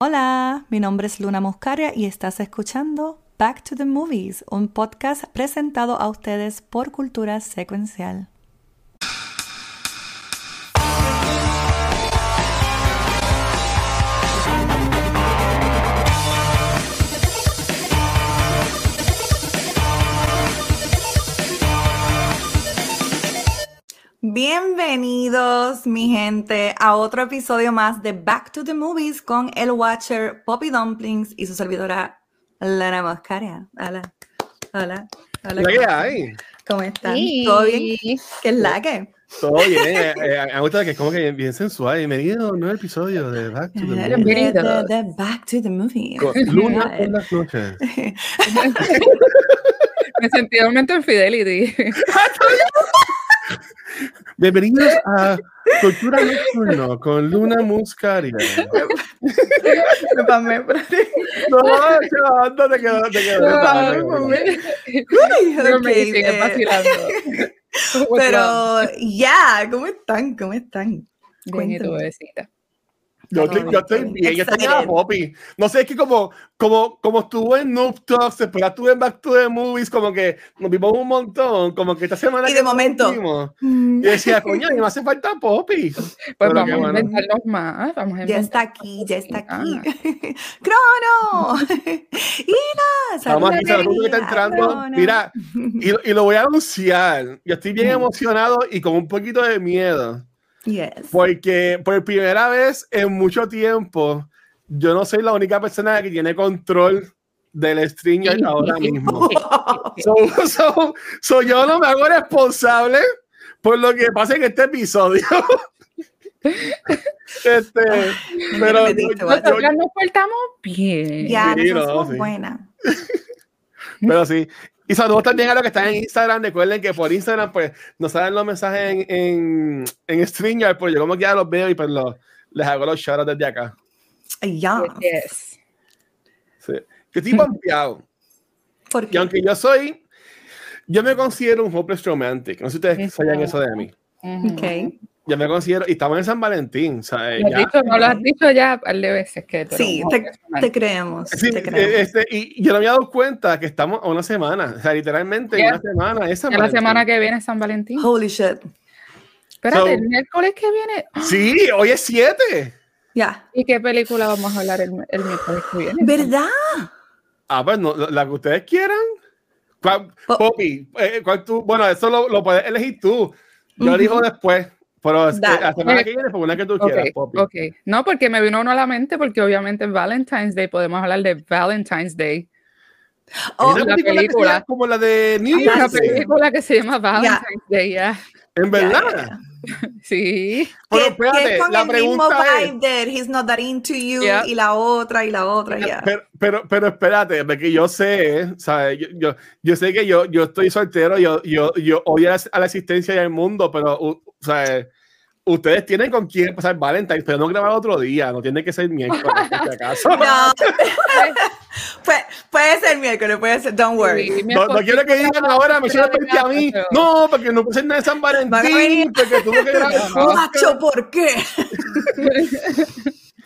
Hola, mi nombre es Luna Muscaria y estás escuchando Back to the Movies, un podcast presentado a ustedes por Cultura Secuencial. Bienvenidos, mi gente, a otro episodio más de Back to the Movies con el Watcher Poppy Dumplings y su servidora Lana Moscaria. Hola, hola, hola. ¿Qué hay? ¿Cómo están? ¿Todo bien? ¿Qué es la que? Todo bien. Eh, eh, me gusta que es como que bien sensual. Bienvenido a un nuevo episodio de Back to the Movies. Bienvenido de, Back to the Movies. Con Luna en las noches. Me sentí un momento en Fidelity. Bienvenidos a Cultura Nocturno con Luna Muscaria. Me pamé, No, chaval, no te quedo, te quedo. Pero me siguen vacilando. Pero ya, ¿cómo están? ¿Cómo están? Bien, y tu bebecita. Yo estoy, yo estoy bien, yo estoy a Poppy. No sé, es que como, como, como estuve en Noob Talks, después estuve en Back to the Movies, como que nos vimos un montón, como que esta semana. Y de momento. Vimos, y decía, coño, me hace falta Poppy. Pues Pero vamos a bueno. inventarnos más. Vamos a Ya está aquí, ya está aquí. Ah. ¡Crono! ¡Ina! Vamos aquí, saludos que está entrando. Crono. Mira, y, y lo voy a anunciar. Yo estoy bien emocionado y con un poquito de miedo. Yes. Porque por primera vez en mucho tiempo, yo no soy la única persona que tiene control del StreamYard ahora mismo. So, so- so yo no me hago responsable por lo que pasa en este episodio. este, pero yo- yo- Nosotras nos portamos bien. Ya, Sí, nosotros no, somos sí. buenas. pero sí. Y saludos también a los que están en Instagram. Recuerden que por Instagram, pues, nos salen los mensajes en, en, en StreamYard, pues yo como que ya los veo y pues los, les hago los shoutouts desde acá. Ya. Yes. Sí. Yo estoy pompeado. ¿Por Y qué? aunque yo soy, yo me considero un hopeless romantic. No sé si ustedes sabían eso de mí. Ok. Yo me considero, y estamos en San Valentín, ¿sabes? Lo has Ya- dicho, no lo has dicho ya un par de veces que eres Sí, te, te creemos. Sí, te eh, creemos. este, y yo no me había dado cuenta que estamos a una semana, o sea, literalmente Ya. una semana. Es San Ya la semana que viene es San Valentín. Holy shit. Espérate, So- el miércoles que viene. Sí, hoy es 7. Ya. ¿Y qué película vamos a hablar el, el miércoles que viene? ¿Verdad? Ah, pues no, la que ustedes quieran. ¿Cuál- Po- Poppy, eh, ¿cuál tú? Bueno, eso lo, lo puedes elegir tú. Yo Ujú. elijo después, pero Dale. la semana que viene, una que tú quieras, Poppy. ok. No, porque me vino uno a la mente, porque obviamente es Valentine's Day, podemos hablar de Valentine's Day. Oh, Una la película que película. como la de New Hay una Year's Day. película que se llama Valentine's Day, ya. En verdad. ya. Sí. Pero espérate, es con la el mismo pregunta es, vibe de He's not that into you Yeah. y la otra y la otra, ya. pero, pero, pero espérate, porque yo sé, ¿sabes? Yo, yo, yo sé que yo, yo estoy soltero, yo, yo, yo odio a la, a la existencia del mundo, pero, ¿sabes? Ustedes tienen con quién pasar Valentine's, pero no grabar otro día, no tiene que ser miércoles, por si acaso. No. Puede, puede ser miércoles, puede ser, don't worry. Sí, No, no quiero que digan ahora, me hicieron a mí. No, porque no puse nada de San Valentín, porque tuve que grabar. Macho, ¿por qué?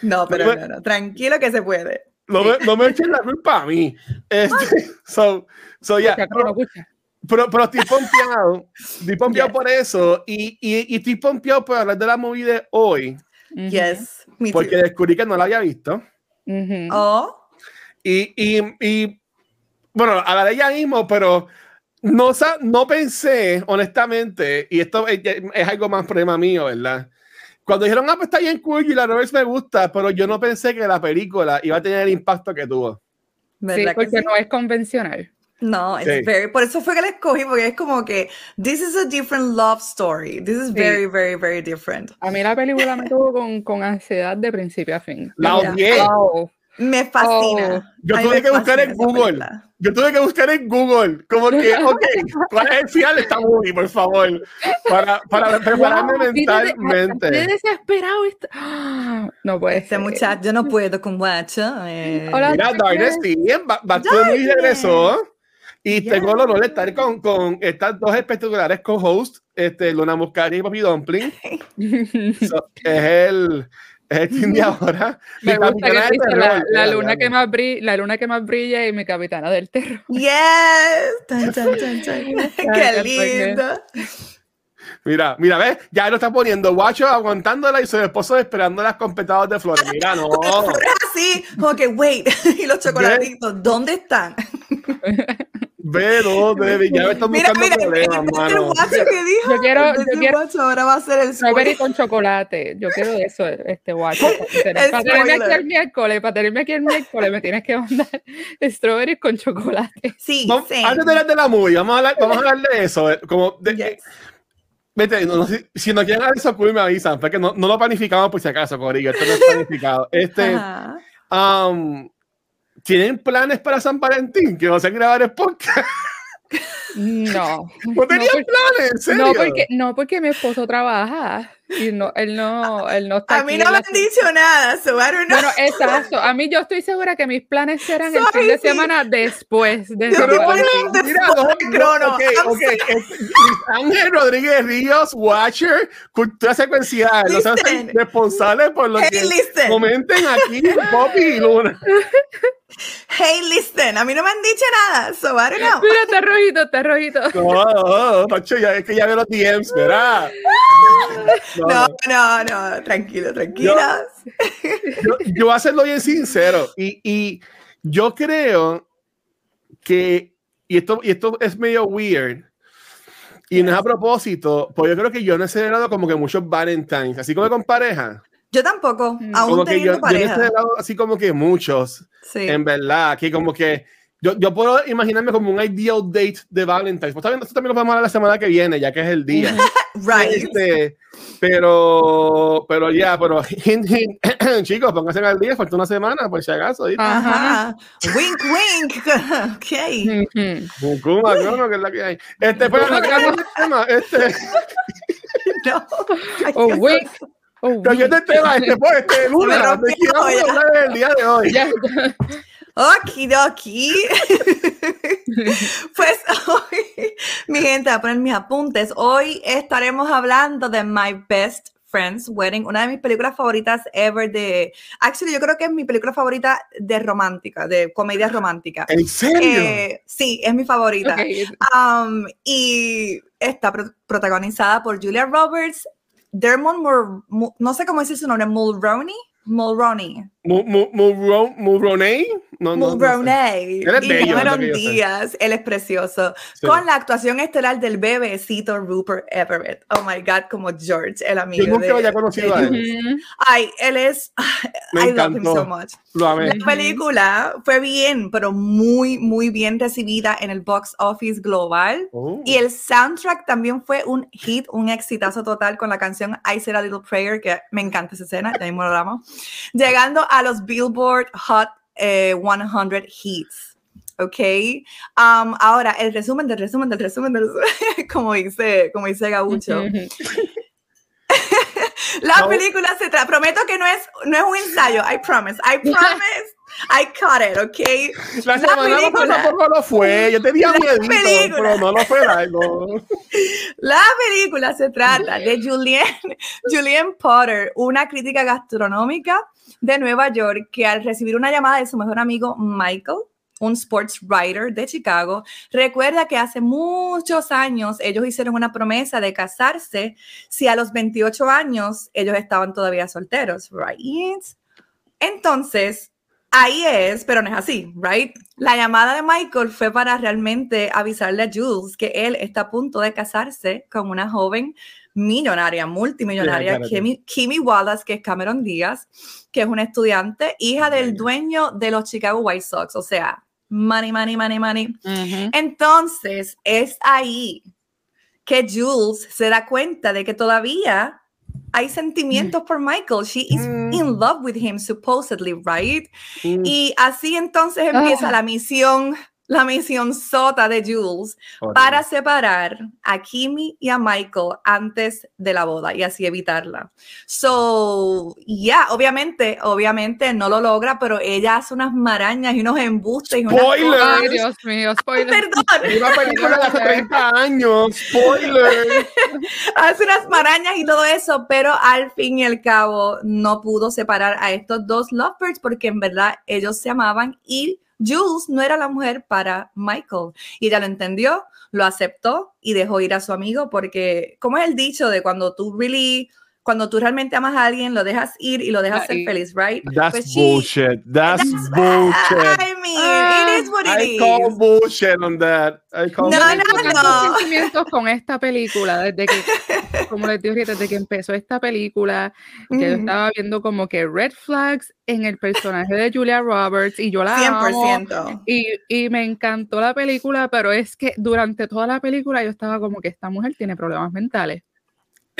no, pero No, no, no, tranquilo que se puede. No me, no me echen la culpa a mí. Este, so, so, escucha. Pero, pero estoy pompeado. Estoy pompeado Yes. por eso. Y, y, y estoy pompeado por hablar de la movie de hoy. Yes, me too. Porque descubrí que no la había visto. ujú. Oh, Y, y, y bueno, hablaré ya mismo, pero no, sa- no pensé, honestamente, y esto es, es algo más problema mío, ¿verdad? Cuando dijeron, ah, pues está bien cool y la Roberts me gusta, pero yo no pensé que la película iba a tener el impacto que tuvo. Sí, ¿verdad que porque sí? no es convencional. No, it's Sí. very, por eso fue que la escogí, porque es como que, this is a different love story. This is Sí. very, very, very different. A mí la película me tuvo con, con ansiedad de principio a fin. La odié. Wow. Me fascina. Yo A mí tuve que buscar en Google. película. Yo tuve que buscar en Google, como que, ok, ¿cuál es el final de esta movie, por favor? Para, para prepararme Wow, mentalmente. desesperado está. ¡Ah! No puede Este ser. muchacho, yo no puedo con guacho. eh. Hola. Mira, Darkness, sí, va, va todo muy Darkness. regresó. Y Yeah. tengo el honor de estar con, con estas dos espectaculares co-hosts, este, Luna Muscari y Papi Dumpling. So, es el, Es el team de ahora. Me Mi gusta que la, terror, la luna que más brilla, la luna que más brilla y mi capitana del terror. Yes. Tan, tan, tan, tan. Qué lindo. Mira, mira, ¿ves? Ya lo está poniendo guacho aguantándola y su esposo esperándola con petados de flores. Mira, no. Así, como que, wait, y los chocolatitos, ¿dónde están? Ve, no, baby, ya me están Mira, buscando mira, problemas, mano. guacho que dijo. Yo quiero- el yo quiero- guacho ahora va a ser el Strawberry spoiler. con chocolate. Yo quiero eso, este guacho. Para tenerme aquí el miércoles, para tenerme aquí el miércoles, me tienes que mandar strawberry con chocolate. Sí, Vamos- sí. Antes de hablar de la movie, vamos a hablar, vamos a hablar de eso. eh, Como de, Yes. Vete, no, no, si, si no quieren hablar de eso, cool, me avisan, porque no, no lo planificamos por si acaso, Corillo. Esto no es planificado. Este, um, ¿Tienen planes para San Valentín? Que no sé grabar el podcast. No. ¿No tenían porque- planes? ¿En serio? No porque, no, porque mi esposo trabaja y no, él no, él no está A mí no me han dicho nada, so I don't know. Bueno, exacto. A mí yo estoy segura que mis planes serán el fin de semana después de Yo a. The Mira, no, fucking no, crono. ok, I'm ok. Este, Luis Ángel Rodríguez Ríos, Watcher, cultura secuencial. No sean Listen. responsables por lo Hey, que listen. comenten aquí Poppy y Luna. Hey, listen, a mí no me han dicho nada, so I don't know. Mira, está rojito, está rojito. No, no, no, Pacho, ya es que ya veo los DMs, ¿verdad? No, No, no. tranquilo, tranquilos. Yo, yo voy a serlo bien sincero. Y, y yo creo que, y esto, y esto es medio weird, y no es a propósito, pues yo creo que yo no he celebrado como que muchos Valentines, así como con pareja. Yo tampoco, Mm. aún Como que yo, teniendo yo no he pareja. celebrado así como que muchos, Sí. en verdad, que como que yo, yo puedo imaginarme como un ideal date de Valentine's. Pues también, esto también lo vamos a hablar la semana que viene, ya que es el día. Right. Este, pero, pero ya, pero hint, hint, chicos, pónganse al día, falta una semana, por si acaso. ¿viste? Ajá. Wink, wink. ok. Ujú. Bucuma, crono, que es la que hay. Este, pero no, cambiando el tema, este, No. Oh, wink. Cambiando el tema, este, pues, este, Luna, de qué vamos a hablar el día de hoy. Ya. Okidoki. pues hoy, mi gente, a poner mis apuntes. Hoy estaremos hablando de My Best Friend's Wedding, una de mis películas favoritas ever de... Actually, yo creo que es mi película favorita de romántica, de comedia romántica. ¿En serio? Eh, sí, es mi favorita. Ok. Um, y está pro- protagonizada por Julia Roberts, Dermot Mul- no sé cómo decir su nombre, Mulroney. Mulroney. Mu- mu- Mulro- Mulroney? No, no, no sé. Mulroney. Él es y Cameron. Díaz, él es precioso. Sí. Con la actuación estelar del bebecito Rupert Everett. Oh my God, como George, el amigo. Yo nunca de- lo había conocido a de- él. Ujú. Ay, él es. Me I love him encantó. so much. Lo amé. La película fue bien, pero muy, muy bien recibida en el box office global. Oh. Y el soundtrack también fue un hit, un exitazo total con la canción I Said a Little Prayer, que me encanta esa escena, ya mismo lo llegando a los Billboard Hot eh, 100 Hits. ¿Ok? Um, ahora, el resumen del resumen del resumen del resumen, como dice, como dice Gaucho. La No. película se trata, prometo que no es, no es un ensayo, I promise, I promise, I caught it, ¿ok? La semana película- pasada tampoco lo fue. Yo tenía La miedo, pero no lo fue algo. La película se trata de Julianne, Julianne Potter, una crítica gastronómica de Nueva York que al recibir una llamada de su mejor amigo Michael, un sports writer de Chicago, recuerda que hace muchos años ellos hicieron una promesa de casarse si a los 28 años ellos estaban todavía solteros, right? Entonces, ahí es, pero no es así, right? La llamada de Michael fue para realmente avisarle a Jules que él está a punto de casarse con una joven millonaria, multimillonaria. Kimi, Kimi Wallace, que es Cameron Díaz, que es una estudiante, hija del dueño de los Chicago White Sox, o sea, money, money, money, money. Entonces, es ahí que Jules se da cuenta de que todavía hay sentimientos por Michael. She is Mm. in love with him, supposedly, right? Mm. Y así entonces empieza Ah. la misión, la misión sota de Jules para separar a Kimi y a Michael antes de la boda y así evitarla. So, ya, obviamente, obviamente no lo logra, pero ella hace unas marañas y unos embustes y unas Spoiler. cosas. Ay, Dios mío, spoiler. Perdón, Una película de hace 30 años. Spoiler. hace unas marañas y todo eso, pero al fin y al cabo no pudo separar a estos dos lovebirds porque en verdad ellos se amaban y Jules no era la mujer para Michael. Y ella lo entendió, lo aceptó y dejó ir a su amigo porque, como es el dicho de cuando tú really, cuando tú realmente amas a alguien, lo dejas ir y lo dejas ser feliz, right? That's Pues she- bullshit. That's, That's- bullshit. I mean, Ah, it is what it I call is. bullshit on that. I call No, Yo bullshit. tengo no, no. sentimientos con esta película, desde que, como les dije desde que empezó esta película, que yo estaba viendo como que red flags en el personaje de Julia Roberts y yo la amo. 100%. Y, y me encantó la película, pero es que durante toda la película yo estaba como que esta mujer tiene problemas mentales.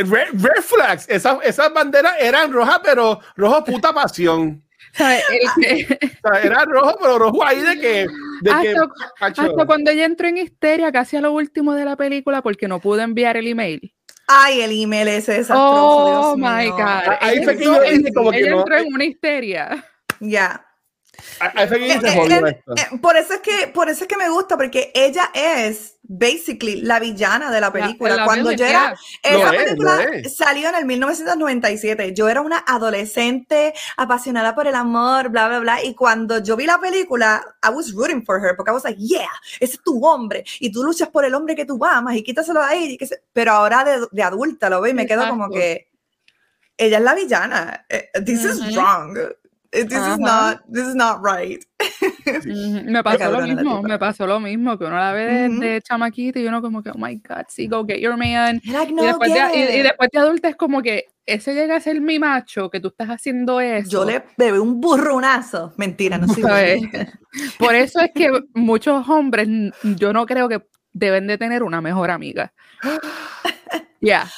Red, red flags. Esas, esas banderas eran rojas, pero rojo puta pasión. Que- era rojo, pero rojo ahí de que. De que hasta, macho, hasta cuando ella entró en histeria casi a lo último de la película porque no pudo enviar el email. Ay, el email ese desastroso. Oh Dios my mío. God. Ahí Ella fue que entró yo en- dije como que ella no. entró en una histeria. Ya. Ahí Eh, por eso es que por eso es que me gusta porque ella es basically la villana de la película. La- la Cuando yo villain, era. Lo esa es, película es. salió en el 1997. Yo era una adolescente apasionada por el amor, bla bla bla, y cuando yo vi la película, I was rooting for her porque I was like, yeah, ese es tu hombre y tú luchas por el hombre que tú amas y quítaselo a ella. que se- Pero ahora de, de adulta lo veo y me quedo como Exacto. que ella es la villana. Eh, This is Ujú. wrong. This Ajá. is not this is not right. Me pasó lo mismo, me pasó lo mismo, que uno la ve de, Ujú. de chamaquita y uno como que, oh my God, sí, go get your man. Like, Y no, después, de, y- y, después de adulta es como que ese llega a ser mi macho, que tú estás haciendo eso. Yo le bebé un burrunazo. Mentira, no burra. Por eso es que muchos hombres, yo no creo que deben de tener una mejor amiga. Ya.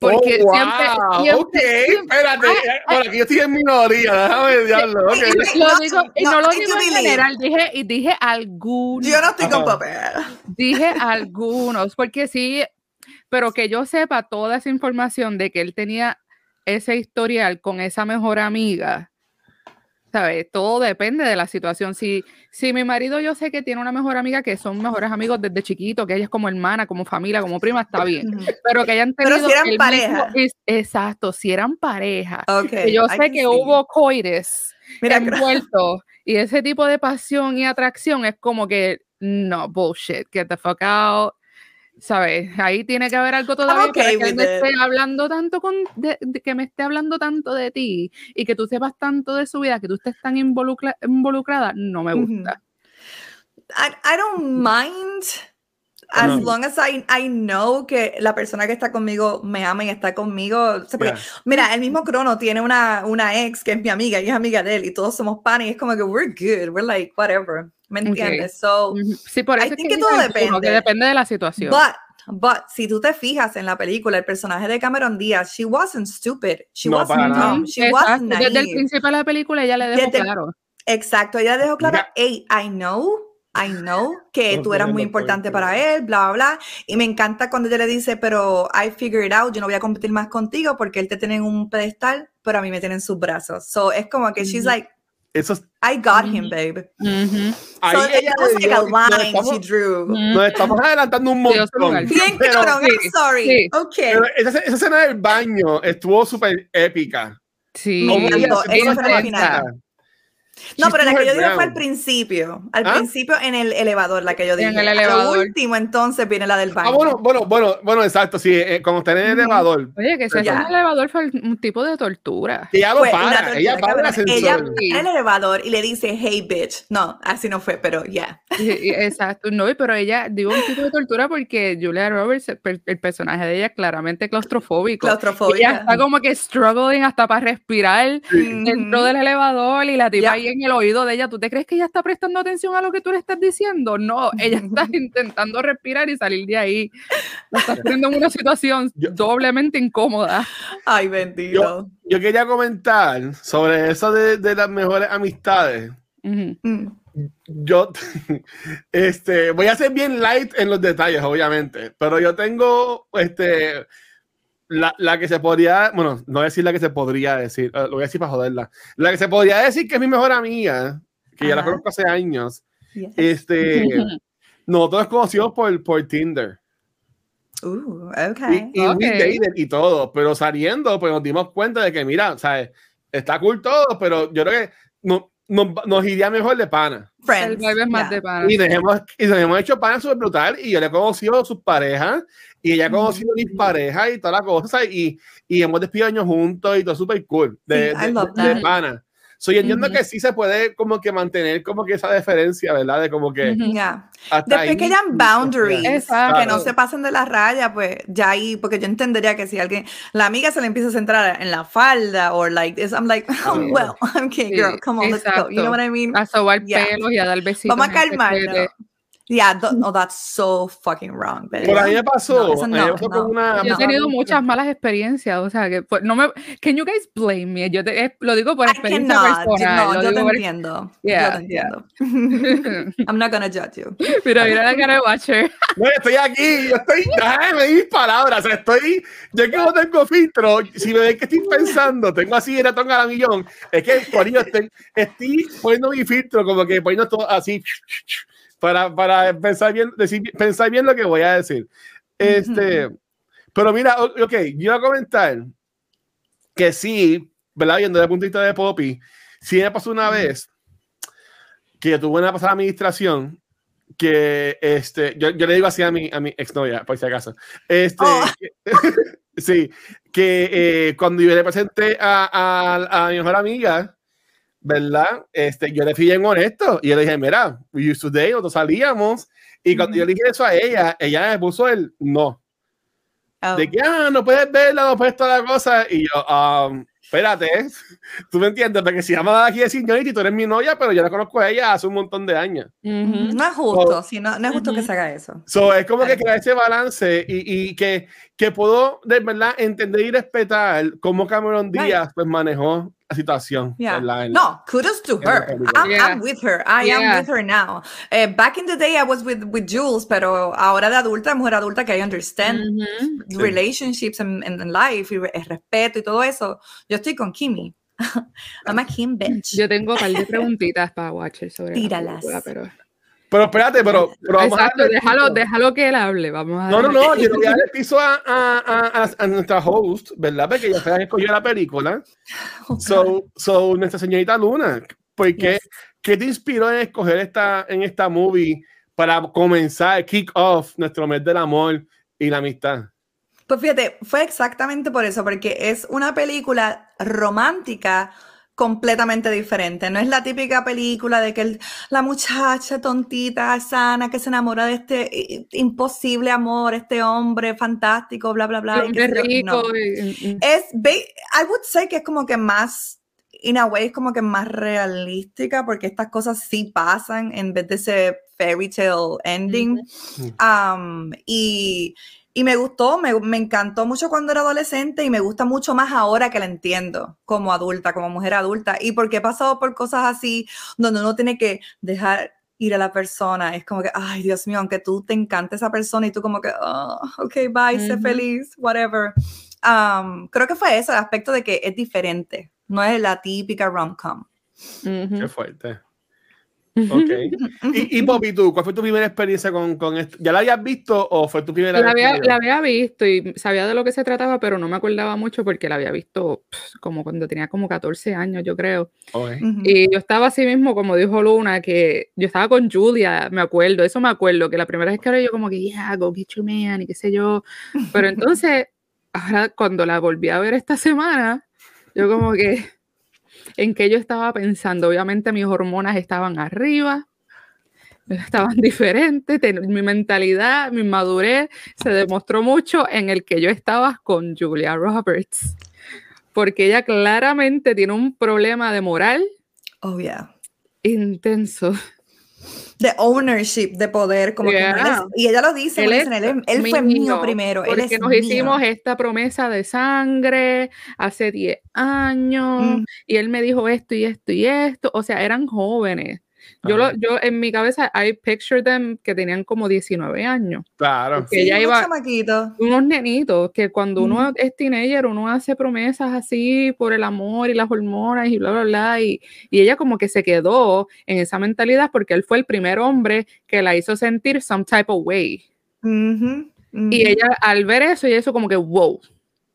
Porque oh, wow, siempre, ok, siempre- siempre- espérate. eh, Bueno, aquí yo estoy en minoría, déjame diablo. ok. lo No, digo, y no, no lo digo en general, dije, y dije algunos. Yo no estoy con papel. Dije algunos, porque sí, pero que yo sepa toda esa información de que él tenía ese historial con esa mejor amiga, ¿sabes? Todo depende de la situación. Si, si mi marido yo sé que tiene una mejor amiga que son mejores amigos desde chiquito, que ella es como hermana, como familia, como prima, está bien. Pero que hayan Pero tenido si eran el pareja. exacto, si eran pareja. Ok. Que yo sé que see. hubo coires envueltos y ese tipo de pasión y atracción es como que no, bullshit, get the fuck out. ¿Sabes? Ahí tiene que haber algo todavía para okay que me it. esté hablando tanto con, de- de- que me esté hablando tanto de ti y que tú sepas tanto de su vida, que tú estés tan involucra- involucrada, no me gusta. I, I don't mind as No. long as I, I know que la persona que está conmigo me ama y está conmigo. O sea, porque, Yeah. Mira, el mismo Crono tiene una, una ex que es mi amiga y es amiga de él y todos somos pan y es como que we're good, we're like whatever. ¿Me entiendes? So, Ujú. Sí, por I eso es think que que todo depende. que depende de la situación. But, but, si tú te fijas en la película, el personaje de Cameron Díaz, she wasn't stupid. She No, wasn't dumb. She Exacto, wasn't Desde el naive. principio de la película ella le dejó Desde- claro. Exacto, ella dejó claro, hey, I know, I know que No tú eras tiene muy importante para él, bla, bla, bla. Y me encanta cuando ella le dice, pero I figured it out, yo no voy a competir más contigo porque él te tiene en un pedestal, pero a mí me tiene en sus brazos. So es como que she's Ujú. like, Eso es- I got him, Ujú. babe. Ujú. ahí so ella it was like a nos line estamos, she drew. Ujú. nos estamos adelantando un montón. Bien Pero- cabrón, I'm sorry. sí. Okay. Pero esa, esa escena del baño estuvo súper épica. Sí. Me ella encantó, eso fue final. No, pero la que yo dije fue al principio. Al ¿Ah? principio en el elevador, la que yo dije. En el elevador. Lo último, entonces viene la del baño. Ah, bueno, bueno, bueno, bueno, exacto, sí, eh, cuando está en el elevador, Oye, que se Ya. en el elevador fue un tipo de tortura. que ella lo una para, tortura, ella para el ascensor. Ella Sí. en el elevador y le dice, hey, bitch. No, así no fue, pero ya. Y- y- Exacto, no, pero ella, digo un tipo de tortura porque Julia Roberts, el, per- el personaje de ella es claramente claustrofóbico. Ella Claustrofóbica. está como que struggling hasta para respirar dentro Ujú. del elevador y la tipa Ya. ahí en el oído de ella. ¿Tú te crees que ella está prestando atención a lo que tú le estás diciendo? No, ella está intentando respirar y salir de ahí. La estás poniendo en una situación Yo- doblemente incómoda. Ay, bendito. Yo quería comentar sobre eso de, de las mejores amistades. Ujú. Mm. yo este, voy a ser bien light en los detalles, obviamente, pero yo tengo este, la, la, que se podría, bueno, no decir la que se podría decir, uh, lo voy a decir para joderla, la que se podría decir que es mi mejor amiga, que Ajá. ya la conozco hace años, yes. este, nosotros conocimos por, por Tinder. Uh, okay. Y, y, okay. y todo, pero saliendo, pues nos dimos cuenta de que, mira, ¿sabes? está cool todo, pero yo creo que no, nos, nos iría mejor de pana. Friends. El es más yeah. de pana. Y nos, hemos, y nos hemos hecho pana súper brutal. Y yo le he conocido a sus parejas. Y ella ha conocido a mis parejas y toda la cosa. Y, y hemos despedido años juntos y todo súper cool. De, sí, de, de, de, pana. So, yo entiendo mm -hmm. que sí se puede como que mantener como que esa diferencia, ¿verdad? De como que... Mm -hmm. yeah. Después que hayan boundaries, Exacto. que no se pasen de la raya, pues ya ahí, porque yo entendería que si alguien, la amiga se le empieza a centrar en la falda, o like this, I'm like, oh, well, okay, girl, come on, let's go. You know what I mean? A sobar yeah. pelos y a dar besitos. Vamos a calmarnos. Yeah, no, that's so fucking wrong. But Por ahí me pasó. No, no, no, no una, yo he tenido muchas malas experiencias, o sea, que pues, no me. Can you guys blame me? Yo te, lo digo por experiencia cannot, personal. No, yo te por... entiendo. Yeah, yo te entiendo. I'm not gonna judge you. Mira, mira la cara de Watcher. No, estoy aquí, yo estoy. Déjame mis palabras. O sea, estoy. Yo que no tengo filtro, si me ven que estoy pensando, tengo así el ratón a la millón, es que por ello estoy, estoy poniendo mi filtro, como que poniendo todo así para, para pensar, bien, decir, pensar bien lo que voy a decir. Este, uh -huh. Pero mira, ok, yo voy a comentar que sí, ¿verdad? Viendo desde el punto de vista de Poppy, sí me pasó una uh -huh. vez que tuve una pasada administración que este, yo, yo, le digo así a mi, a mi exnovia, por si acaso. Este, oh. sí, que eh, cuando yo le presenté a, a, a mi mejor amiga, ¿verdad? Este, yo le fui bien honesto y yo le dije, mira, we used to date, nosotros salíamos. Y cuando mm -hmm. yo le dije eso a ella, ella me puso el no. Oh. De que, ah, no puedes verla, no puedes toda la cosa. Y yo, um, espérate, tú me entiendes, porque si llama aquí de señorita y tú eres mi novia, pero yo la conozco a ella hace un montón de años. Mm -hmm. No es justo, so, sí, no, no, es justo mm -hmm. que se haga eso. So, es como que crear ese balance y, y, que, que puedo de verdad entender y respetar cómo Cameron Díaz pues manejó situación. Yeah. no, kudos to her. I'm, yeah. I'm, with her. I yeah. am with her now. Uh, back in the day, I was with, with Jules, pero ahora de adulta, mujer adulta, que I understand mm -hmm. relationships and, and, life, y el respeto y todo eso. Yo estoy con Kimi. I'm a Kim bitch. Yo tengo un par de preguntitas para Watcher sobre Tíralas. La película, pero... Pero espérate, pero, pero vamos Exacto, a déjalo, déjalo que él hable. Vamos a no, no, no, yo le voy a dar el piso a, a, a, a, nuestra host, ¿verdad? Porque la que escogió la película. Okay. So, so, nuestra señorita Luna, ¿por qué, yes. ¿qué te inspiró en escoger esta, en esta movie para comenzar, kick off nuestro mes del amor y la amistad? Pues fíjate, fue exactamente por eso, porque es una película romántica completamente diferente. No es la típica película de que el, la muchacha tontita, sana, que se enamora de este imposible amor, este hombre fantástico, bla, bla, bla. Hombre rico. No. Es, I would say que es como que más, in a way, es como que más realística, porque estas cosas sí pasan en vez de ese fairy tale ending. Mm -hmm. um, y y me gustó, me, me, encantó mucho cuando era adolescente y me gusta mucho más ahora que la entiendo como adulta, como mujer adulta. Y porque he pasado por cosas así donde uno tiene que dejar ir a la persona. Es como que, ay, Dios mío, aunque tú te encante esa persona y tú como que, oh, ok, bye, mm -hmm. sé feliz, whatever. Um, creo que fue eso, el aspecto de que es diferente. No es la típica rom-com. Qué fuerte. Ok. y, y Bobby, tú, ¿cuál fue tu primera experiencia con, con esto? ¿Ya la habías visto o fue tu primera la había, la había visto y sabía de lo que se trataba, pero no me acordaba mucho porque la había visto pff, como cuando tenía como 14 años, yo creo. Okay. Y yo estaba así mismo, como dijo Luna, que yo estaba con Julia, me acuerdo, eso me acuerdo, que la primera vez que hablé yo como que, yeah, go get your man y qué sé yo. Pero entonces, ahora cuando la volví a ver esta semana, yo como que en qué yo estaba pensando. Obviamente mis hormonas estaban arriba, estaban diferentes, mi mentalidad, mi madurez se demostró mucho en el que yo estaba con Julia Roberts, porque ella claramente tiene un problema de moral. Oh, yeah. Intenso. De ownership, de poder, como yeah. que no y ella lo dice, él, dicen, él, él fue mío primero. Porque él es nos mío. hicimos esta promesa de sangre hace 10 años, mm. y él me dijo esto y esto y esto, o sea, eran jóvenes. Yo, lo, yo en mi cabeza, I picture them que tenían como 19 años. Claro. Que ella unos iba- chamaquitos. Unos nenitos que cuando uno Ujú. es teenager, uno hace promesas así por el amor y las hormonas y bla, bla, bla. Y, y ella como que se quedó en esa mentalidad porque él fue el primer hombre que la hizo sentir some type of way. Ujú, Y ujú. ella al ver eso, y eso como que, wow,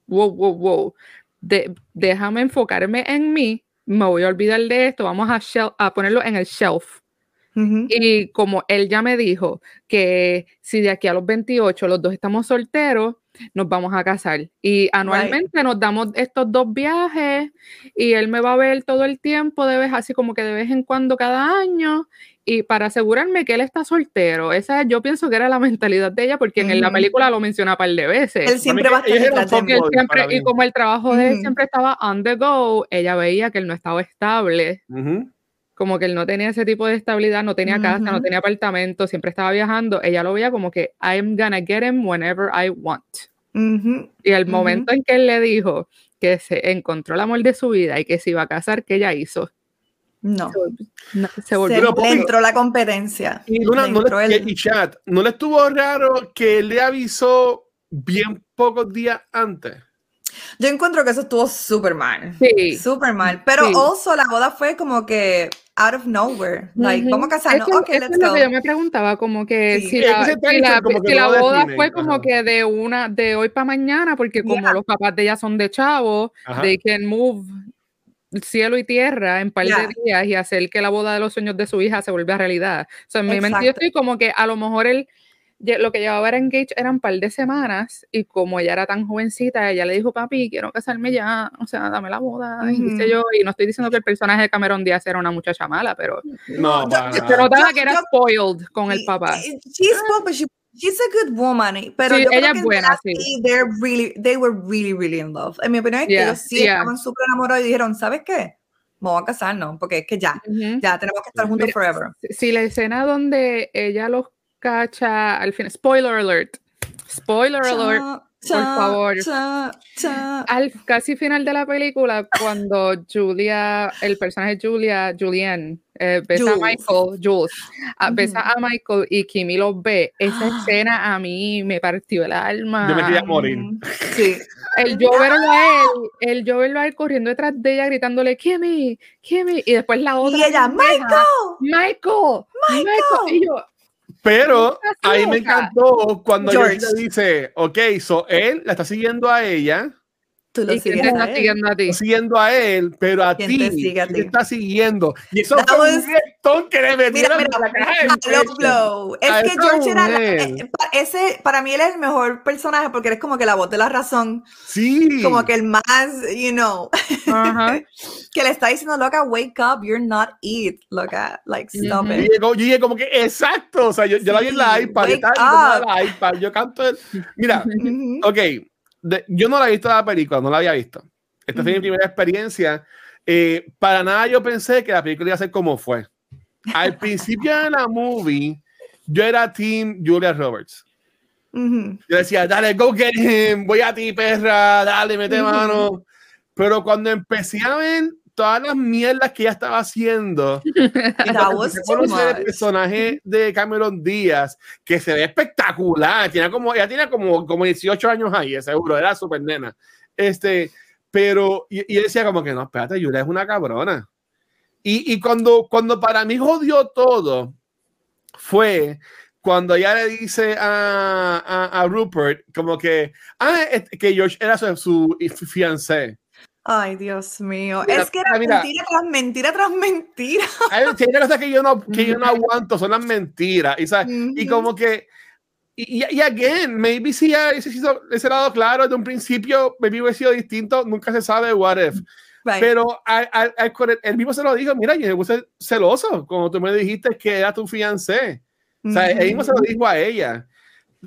wow, wow, wow, de- déjame enfocarme en mí, me voy a olvidar de esto, vamos a, ponerlo en el shelf. Y como él ya me dijo que si de aquí a los 28 los dos estamos solteros, nos vamos a casar. Y anualmente nos damos estos dos viajes y él me va a ver todo el tiempo, de vez, así como que de vez en cuando cada año. Y para asegurarme que él está soltero, esa yo pienso que era la mentalidad de ella, porque en la película lo menciona un par de veces. Él siempre va a estar. Y, como el trabajo de él siempre estaba on the go, ella veía que él no estaba estable, como que él no tenía ese tipo de estabilidad, no tenía casa, no tenía apartamento, siempre estaba viajando. Ella lo veía como que I'm gonna get him whenever I want. Y el momento en que él le dijo que se encontró el amor de su vida y que se iba a casar, ¿qué ella hizo? No. Se volvió, no, se Se volvió Pero, Poppy, entró la competencia. Y Luna, no le, el- y chat, ¿no le estuvo raro que le avisó bien pocos días antes? Yo encuentro que eso estuvo súper mal. Sí. Súper mal. Pero Sí. also la boda fue como que out of nowhere. Like, vamos a casarnos. Eso, ok, eso let's es lo que yo me preguntaba, como que Sí. si la, ese si timing la- como que si no la lo boda fue como ajá. que de una de hoy para mañana, porque como Yeah. los papás de ella son de chavo, Ajá. they can move cielo y tierra en par Yeah. de días y hacer que la boda de los sueños de su hija se vuelva realidad. O sea, en mi mente yo estoy como que a lo mejor él lo que llevaba era engage eran un par de semanas y como ella era tan jovencita, ella le dijo, papi, quiero casarme ya, o sea, dame la boda, y sé Ujú. yo, y no estoy diciendo que el personaje de Cameron Díaz era una muchacha mala, pero No, se notaba que era spoiled con el papá. She's spoke, but she- she's a good woman. Pero Sí, yo creo ella que es en buena, sí. they're really, they were really, really in love. En mi opinión es que Yeah, ellos sí yeah. estaban súper enamorados y dijeron, ¿sabes qué? Vamos a casarnos, porque es que ya, Ujú. ya tenemos que estar juntos Mira, forever. Si la escena donde ella los cacha al final, spoiler alert, spoiler alert, Cha, cha, favor. cha, cha. al casi final de la película, cuando Julia, el personaje Julia, Julian, eh, besa a. Michael, Jules, ah, besa a Michael y Kimi los ve, esa escena a mí me partió el alma. Yo me quería morir. Sí. El yo verlo a él, el yo verlo a él corriendo detrás de ella gritándole, Kimi, Kimi, y después la otra. Y ella, pendeja, Michael. Michael, Michael, y yo, Pero ahí me encantó cuando George. George le dice, ok, so él la está siguiendo a ella, Tú lo ¿y sigues te a está él. siguiendo a ti? siguiendo a él, pero a ¿Quién ti, te sigue a ¿quién te está siguiendo. Y eso That fue un reggaetón que le Mira, metieron mira, en la caja blow. Es A que George era la- eh, pa- ese, para mí él es el mejor personaje porque eres como que la voz de la razón, Sí. como que el más, you know, Ajá. que le está diciendo, loca, wake up, you're not it, loca, like, stop it. yo llegué como que, exacto, o sea, yo, yo la vi en la Sí, iPad, estaba viendo up. la iPad, yo canto el... Mira, Ujú. ok, de- yo no la he visto la película, no la había visto. Esta fue mi primera experiencia. Eh, para nada yo pensé que la película iba a ser como fue. Al principio de la movie, yo era Team Julia Roberts. Ujú. Yo decía, dale, go get him, voy a ti, perra, dale, mete Ujú. mano. Pero cuando empecé a ver todas las mierdas que ella estaba haciendo, conocer el personaje de Cameron Díaz, que se ve espectacular. Tiene como, ella tiene como, como 18 años ahí, seguro, era súper nena. Este, pero, y, y decía como que no, espérate, Julia es una cabrona. Y, y cuando, cuando para mí jodió todo, fue cuando ella le dice a, a, a Rupert, como que, ah, que George era su, su fiancé. Ay, Dios mío. Mira, es que era mira. mentira tras mentira tras mentira. Hay, una cosa que yo no, que yo no aguanto, son las mentiras. Y, ¿sabes? y Ujú. como que, y, y, y again, maybe si ese, ese lado claro desde un principio, maybe hubiera sido distinto, nunca se sabe what if. Right. Pero al, al- al- él mismo se lo dijo, mira, yo me puse celoso, como tú me dijiste que era tu fiancé. O sea, él mismo se lo dijo a ella.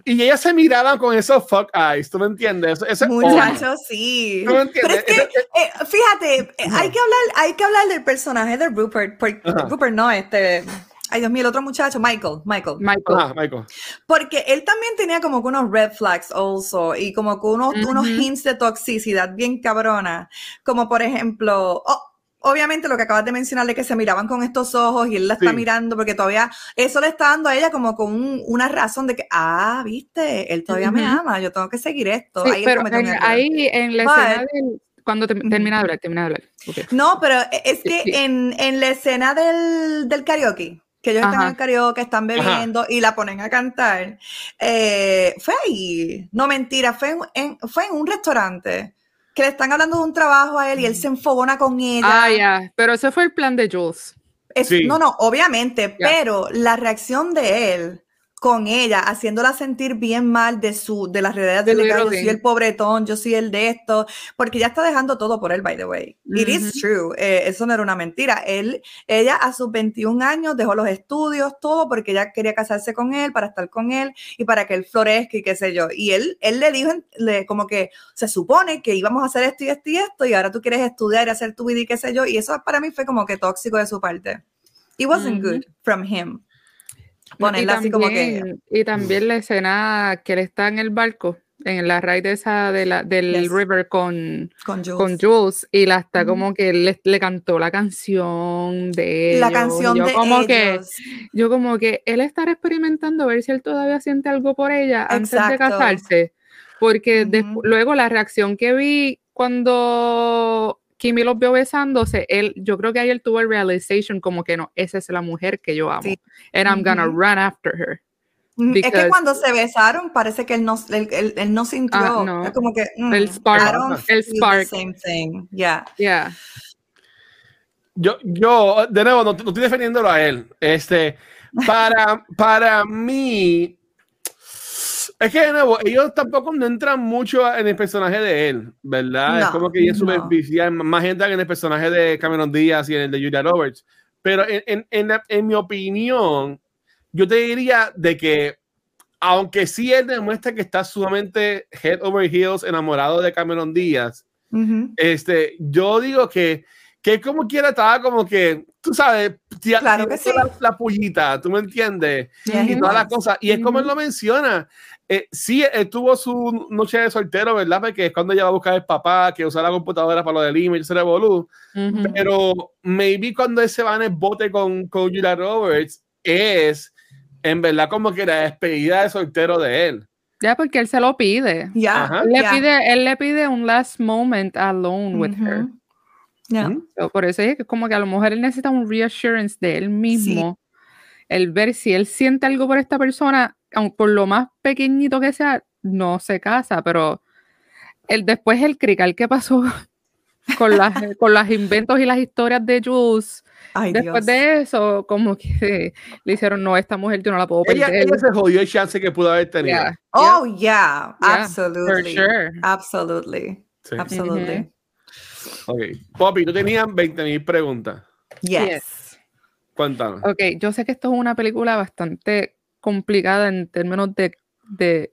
Y ellas se miraban con esos fuck eyes, ¿tú me entiendes? Eso. Muchachos, sí. ¿Tú me Pero entiendes? es que, eh, fíjate, eh, hay que hablar, hay que hablar del personaje de Rupert, porque Ajá. Rupert no, este, ay Dios mío, el otro muchacho, Michael, Michael, Michael. Ajá, Michael. porque él también tenía como que unos red flags also, y como que unos, unos Ujú. hints de toxicidad bien cabrona, como por ejemplo, oh, obviamente lo que acabas de mencionar de que se miraban con estos ojos y él la está Sí. mirando porque todavía eso le está dando a ella como con un- una razón de que, ah, viste, él todavía me ama, yo tengo que seguir esto. Sí, Ahí pero en- ahí en la But- escena del... Cuando te- termina de hablar, termina de hablar. No, pero e, es que Sí. en, en la escena del, del karaoke, que ellos están en el karaoke, están bebiendo y la ponen a cantar, eh, fue ahí. No, mentira, fue en, en- fue en un restaurante que le están hablando de un trabajo a él y él se enfogona con ella. Ah, ya, pero ese fue el plan de Jules. Es- Sí. No, no, obviamente, pero la reacción de él con ella, haciéndola sentir bien mal de su, de las realidades De de que, "Ay, yo soy el pobretón, yo soy el de esto, porque ya está dejando todo por él, by the way. It is true, eh, eso no era una mentira. Él, ella a sus 21 años dejó los estudios, todo, porque ella quería casarse con él, para estar con él y para que él florezca y qué sé yo. Y él, él le dijo, le- como que se supone que íbamos a hacer esto y esto y esto, y ahora tú quieres estudiar y hacer tu vida y qué sé yo, y eso para mí fue como que tóxico de su parte. It wasn't good from him. No, y Ponerla así como que... también- Y también la escena que él está en el barco, en la raíz de esa de la, del Yes. river con, Con Jules. con Jules y la está como que le, le cantó la canción de la ellos, canción yo de como que yo como que él estará experimentando a ver si él todavía siente algo por ella antes de casarse porque luego la reacción que vi cuando Kimmy los vio besándose él yo creo que ahí él tuvo el realization como que no esa es la mujer que yo amo Sí. and I'm gonna Ujú. run after her Mm, Es que because- cuando se besaron parece que él no, él, él- él no sintió. No. Es como que. mm, El spark, I don't el spark. The same thing. Yeah. yeah Yo, yo, de nuevo, no, no estoy defendiéndolo a él. Este, para, para mí, es que de nuevo, ellos tampoco no entran mucho en el personaje de él, ¿verdad? es No, como que ella es no. superficial, más gente en el personaje de Cameron Díaz y en el de Julia Roberts. Pero en, en, en, la- en mi opinión, yo te diría de que, aunque sí él demuestra que está sumamente head over heels enamorado de Cameron Díaz, Ujú. este, yo digo que, que como quiera estaba como que, tú sabes, tía- Claro que sí. la, la pullita, tú me entiendes, Yeah, y todas las cosas. Y es como él lo menciona. Eh, sí, él tuvo su noche de soltero, ¿verdad? Porque es cuando ella va a buscar el papá, que usa la computadora para lo del email, se revolú. Ujú. Pero maybe cuando él se va en el bote con, con Julia Roberts, es en verdad como que la despedida de soltero de él. ya porque él se lo pide Yeah, Ajá. él le yeah. pide él le pide un last moment alone with her Ujú. Yeah. Ujú. So, por eso es que como que a lo mejor él necesita un reassurance de él mismo, el ver si él siente algo por esta persona, aun por lo más pequeñito que sea, no se casa, pero el, después el crical que pasó con las, con los inventos y las historias de Jules, Ay, después Dios. de eso, como que le hicieron, no, esta mujer yo no la puedo Ella, perder. ella se jodió el chance que pudo haber tenido. Yeah, Oh, yeah, yeah, for absolutely. sure. Absolutely. Sí. Absolutely. Ok. Poppy, tú tenías 20 mil preguntas. Yes. Yes. Cuéntanos. Ok, yo sé que esto es una película bastante complicada en términos de, de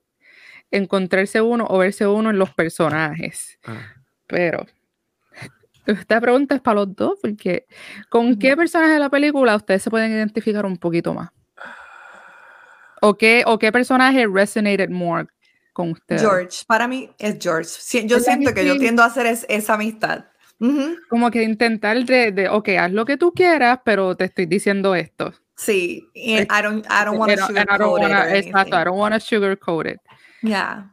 encontrarse uno o verse uno en los personajes, Ah. pero esta pregunta es para los dos, porque ¿con qué personaje de la película ustedes se pueden identificar un poquito más? ¿O qué, o qué personaje resonated more con ustedes? George, para mí es George. Si- Yo ¿Verdad siento que yo tiendo a hacer es- esa amistad. Como que intentar de, de, ok, haz lo que tú quieras, pero te estoy diciendo esto. Sí, I don't, I don't want to sugarcoat it exacto, I don't want to sugarcoat it. Yeah.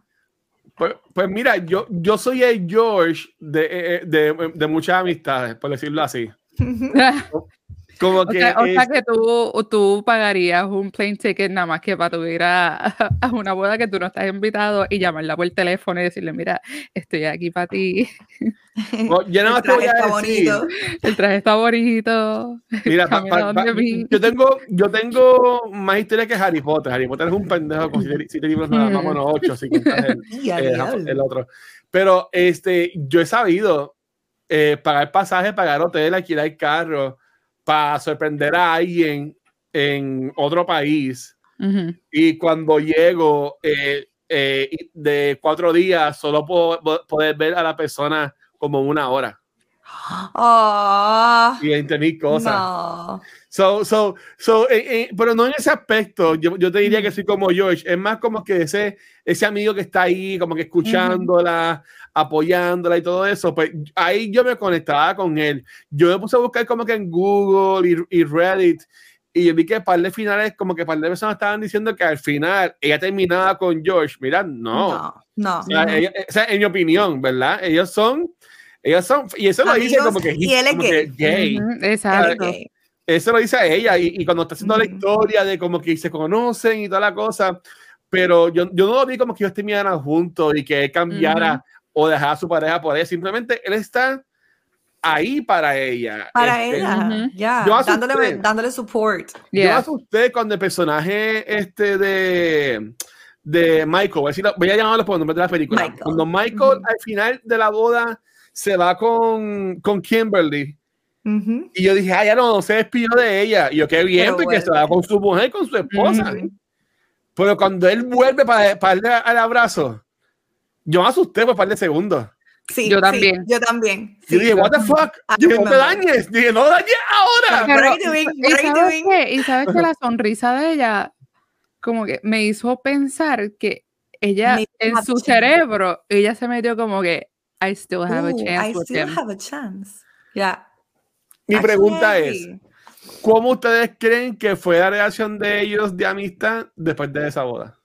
Pues, pues mira, yo, yo soy el George de, eh, de, de muchas amistades, por decirlo así. Como O que sea, o sea es- que tú, tú pagarías un plane ticket nada más que para tu ir a, a una boda que tú no estás invitado y llamarla por teléfono y decirle, mira, estoy aquí para ti, no, yo nada más El te voy traje a está decir, bonito. el traje está bonito. mira, pa- pa- pa- mí. yo tengo, yo tengo más historia que Harry Potter. Harry Potter es un pendejo con siete, siete libros nada más, bueno, ocho, si cuentas el, diablo. el otro. Pero este, yo he sabido eh, pagar pasaje, pagar hotel, alquilar carro para sorprender a alguien en otro país. Ujú. Y cuando llego eh, eh, de cuatro días, solo puedo po- poder ver a la persona como una hora. Oh, y 20 mil cosas. no. So, so, so, eh, eh, pero no en ese aspecto, yo, yo te diría que soy como George, es más como que ese, ese amigo que está ahí, como que escuchándola, apoyándola y todo eso, pues ahí yo me conectaba con él. Yo me puse a buscar como que en Google y, y Reddit y yo vi que par de finales, como que par de personas estaban diciendo que al final ella terminaba con George. Mira, no. No, no. O sea, ella- o sea, en mi opinión, ¿verdad? Ellos son, ellos son, y eso lo dice Amigos, como que, y él es como que gay. Ujú, Exacto. Ok. Eso lo dice a ella, y, y cuando está haciendo la Ujú. historia de como que se conocen y toda la cosa, pero yo, yo no lo vi como que ellos terminaran juntos y que él cambiara o dejara a su pareja por ella, simplemente él está ahí para ella. Para Este, ella, Ujú. ya. Yo asusté. dándole, dándole support. Yo Yeah. me asusté cuando el personaje este de, de Michael, voy a, decir- voy a llamarlo por el nombre de la película. Michael. Cuando Michael Ujú. al final de la boda se va con, con Kimberly Ujú. y yo dije, ah, ya no, se despidió de ella. Y yo, qué bien, Pero porque se va vuelve. con su mujer, con su esposa. Pero cuando él vuelve para, para darle al abrazo, yo me asusté por un par de segundos. Sí, Yo sí, también. yo también. Yo sí. dije, what the fuck? I Dije, no te dañes. Dije, no dañes ahora. Pero- you doing? ¿Y What are you sabes doing? qué? Y sabes que la sonrisa de ella como que me hizo pensar que ella en su chance. cerebro, ella se metió como que I still have a Ooh, chance I with still him. have a chance. Yeah. Mi pregunta es, ¿cómo ustedes creen que fue la reacción de ellos de amistad después de esa boda?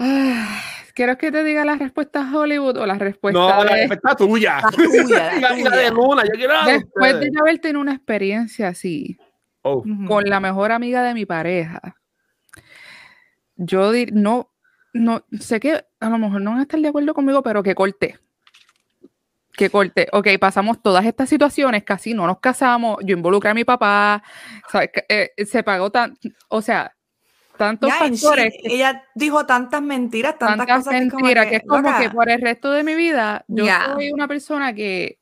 Ah, ¿Quieres que te diga la respuesta a Hollywood o la respuesta No, la de- respuesta tuya. La tuya, la la, la de. Luna, yo quiero la de después de ustedes. haber tenido una experiencia así Oh, con la mejor amiga de mi pareja? Yo dir- no, no sé que a lo mejor no van a estar de acuerdo conmigo, pero que corté. Que corté. Ok, pasamos todas estas situaciones, casi no nos casamos. Yo involucré a mi papá, ¿sabes? Eh, se pagó tan, o sea, tantos Yeah, factores. ella dijo tantas mentiras, tantas, tantas cosas que es como mentiras, que, que es como que por el resto de mi vida, yo Ya. soy una persona que,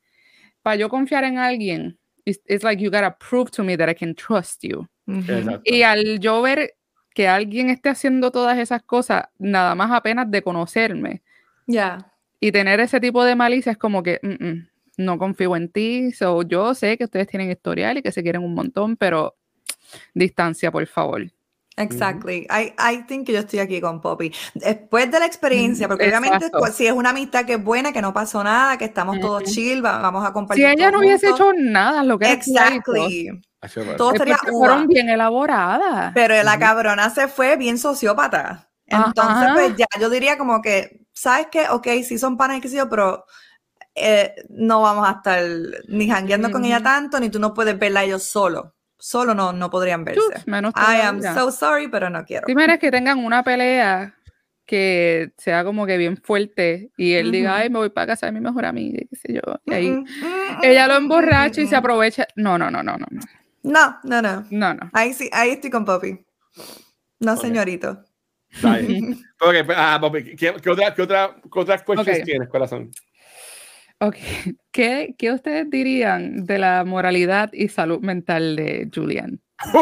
para yo confiar en alguien, it's, it's like you gotta prove to me that I can trust you. Ujú. exacto. Y al yo ver que alguien esté haciendo todas esas cosas, nada más apenas de conocerme Ya. y tener ese tipo de malicia, es como que "Mm, mm, no confío en ti. So, yo sé que ustedes tienen historial y que se quieren un montón, pero distancia, por favor. Exactly. I, I think que yo estoy aquí con Poppy. Después de la experiencia, porque obviamente pues, si es una amistad que es buena, que no pasó nada, que estamos todos chill, va- vamos a Si compartir. ella no hubiese juntos. hecho nada, lo que Exactly. Todo sería fueron bien elaboradas. Pero la cabrona se fue bien sociópata. Entonces, Ajá. pues ya yo diría como que, ¿sabes qué? Ok, sí son sé yo, pero eh, no vamos a estar ni jangueando con ella tanto, ni tú no puedes verla a ellos solo. Solo no, no podrían verse. Uf, menos I am so sorry, pero no quiero. Si mereces que tengan una pelea que sea como que bien fuerte y él diga, Ujú. ay, me voy para casa de mi mejor amiga, y qué sé yo. Y ahí Mm, mm, ella lo mm, mm, emborracha y se aprovecha. No, no, no, no, no, no. No, no, no. No, no. Ahí sí, ahí estoy con Poppy. No, Ok. señorito. Está bien. Ok, pues, ah, Bobby, ¿qué, qué otra, qué otra, qué otras questions Ok. tienes, corazón? Ok. ¿Qué, ¿Qué ustedes dirían de la moralidad y salud mental de Julian?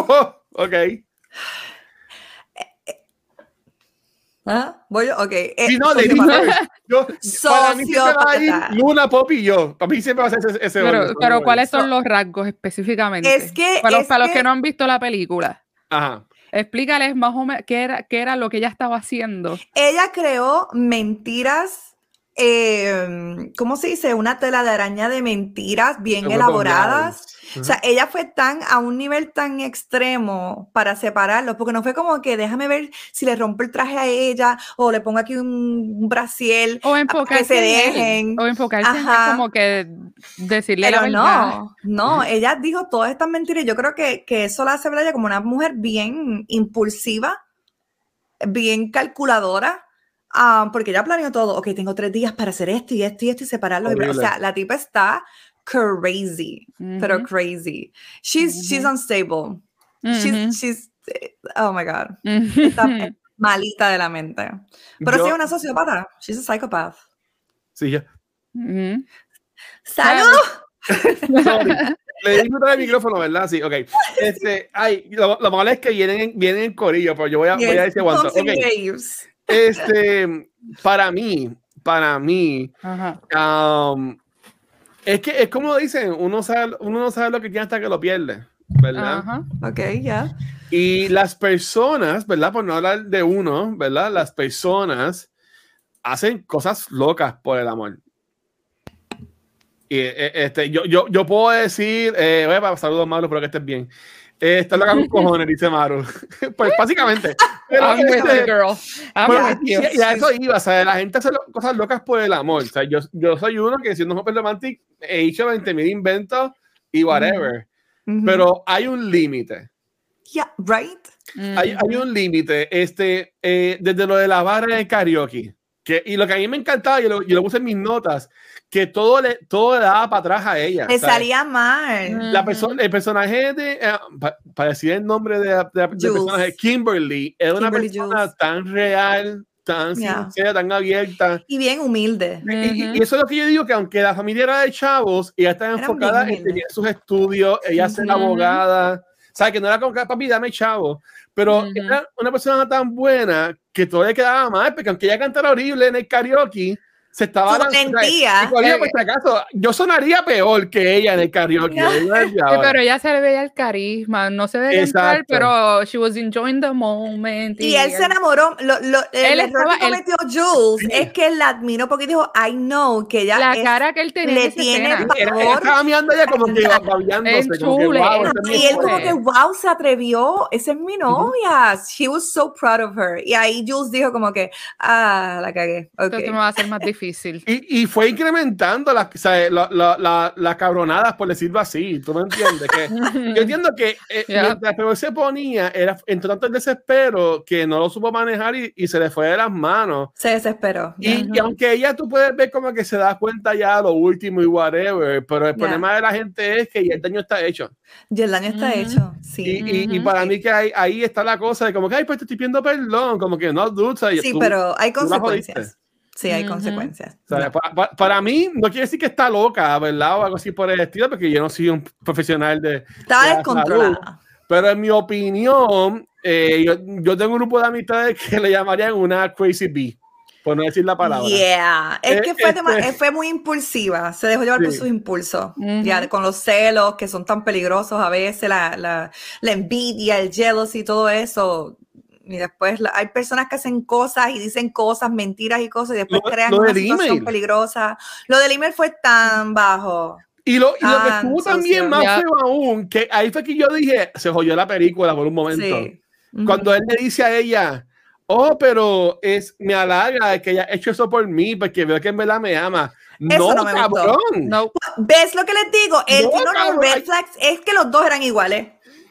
ok. ¿Ah? ¿Voy yo? Ok. eh, Si no, le. Yo, para mí siempre va a ir. Luna, Pop y yo. Para mí siempre va a ser ese, ese Pero, orden. pero ¿cuáles son So- los rasgos específicamente? Es que- para los, es para los que- que no han visto la película, Ajá. explícales más o menos qué era, qué era lo que ella estaba haciendo. Ella creó mentiras, eh, ¿cómo se dice? Una tela de araña de mentiras bien elaboradas. O sea, ella fue tan a un nivel tan extremo para separarlos, porque no fue como que déjame ver si le rompo el traje a ella o le pongo aquí un, un brasiel. O enfocarse se en dejen. O enfocarse en Ajá. como que decirle la Pero verdad. no, no, ella dijo todas estas mentiras. y Yo creo que, que eso la hace ver ella como una mujer bien impulsiva, bien calculadora, ah, porque ella planeó todo. Ok, tengo tres días para hacer esto y esto y esto y separarlos. y- O Horrible. sea, la tipa está crazy, pero crazy. She's, she's unstable. She's, she's, eh, oh my God. Está malita de la mente. Pero Yo- sí es una sociópata. She's a psychopath. Sí, ya. ¡Salud! Le di el micrófono, ¿verdad? Sí, ok. Este, ay, lo, lo malo es que vienen, en- vienen en corillo, pero yo voy a, voy a Yes, decir aguanto. bumps and Ok. waves. Este, para mí, para mí, Ajá. um, es que es como dicen, uno, sabe, uno no sabe lo que quiere hasta que lo pierde, ¿verdad? Ajá. Ok, ya. Y las personas, ¿verdad? Por no hablar de uno, ¿verdad? Las personas hacen cosas locas por el amor. Y eh, este, yo, yo, yo puedo decir, eh, saludos Maru, espero que estés bien. Eh, está loca con cojones, dice Maru. pues básicamente. Pero, I'm with este, you, girl. I'm pero, with y, you. y a eso iba, o sea, la gente hace lo- cosas locas por el amor. O sea, yo, yo soy uno que siendo un joven romantic he hecho 20.000 inventos y whatever. Ujú. Pero hay un límite. Yeah, right? Hay, hay un límite, este, eh, desde lo de la barra de karaoke, que, y lo que a mí me encantaba, yo lo, yo lo puse en mis notas, que todo le, todo le daba para atrás a ella. Le ¿sabes? salía mal. La persona, el personaje de, eh, pa- para decir el nombre de, de- Jules. personaje, Kimberly, era una Kimberly persona Jules. tan real, tan Yeah. sincera, tan abierta. Y bien humilde. Y- Y, y eso es lo que yo digo, que aunque la familia era de chavos, ella estaba enfocada en tener sus estudios, ella ser Ujú. abogada, ¿sabes? Que no era como que, papi, dame chavo, pero Ujú. era una persona tan buena que todo le quedaba mal, porque aunque ella cantara horrible en el karaoke, se estaba valentía. Y por acaso, yo sonaría peor que ella en el karaoke. Desde Sí, pero ella se le veía el carisma, no se veía Exacto. pero she was enjoying the moment. Y él se enamoró. Lo, lo, el Él error estaba- que él- cometió Jules es que él la admiró porque dijo, I know que ella La es- cara que él tenía en le tiene Era- favor. ella estaba mirando ella como que babiándose, En como que, wow, Y él como que, wow, se atrevió. Esa es mi novia. She was so proud of her. Y ahí Jules dijo como que, ah, la cagué. Ok. Entonces me va a hacer más difícil. Y, y fue incrementando las, o sea, la- la- la- las cabronadas, por decirlo así. ¿Tú me entiendes? Que, yo entiendo que eh, Yeah. mientras peor se ponía, era entró tanto el desespero que no lo supo manejar y, y se le fue de las manos. Se desesperó. Y, y aunque ella tú puedes ver como que se da cuenta ya lo último y whatever, pero el Yeah. problema de la gente es que ya el daño está hecho. Y el daño está Ujú. hecho. Y, Sí. y- y Ujú. para mí que ahí, ahí está la cosa de como que, ay, pues te estoy pidiendo perdón, como que no, sea, Sí, tú- pero hay consecuencias. Sí, hay Ujú. consecuencias. O sea, pa- pa- para, mí no quiere decir que está loca, ¿verdad? O algo así por el estilo, porque yo no soy un profesional de... Estaba la descontrolada. Pero en mi opinión, eh, yo, yo tengo un grupo de amistades que le llamarían una crazy bee, por no decir la palabra. Yeah. Es Eh, que fue, este- fue muy impulsiva. Se dejó llevar por Sí. sus impulsos. Ujú. Ya, con los celos que son tan peligrosos a veces, la, la, la envidia, el jealousy y todo eso. Y después la- hay personas que hacen cosas y dicen cosas, mentiras y cosas, y después Lo- crean lo una situación email. peligrosa. Lo del email fue tan bajo. Y lo, y lo que estuvo so también más Ya. feo aún, que ahí fue que yo dije, se jodió la película por un momento. Sí. Cuando él le dice a ella, oh, pero es, me halaga que ella ha hecho eso por mí, porque veo que en verdad me ama. Eso no, no me cabrón. No, ¿Ves lo que les digo? El No, que no cabrón, red flags es que los dos eran iguales.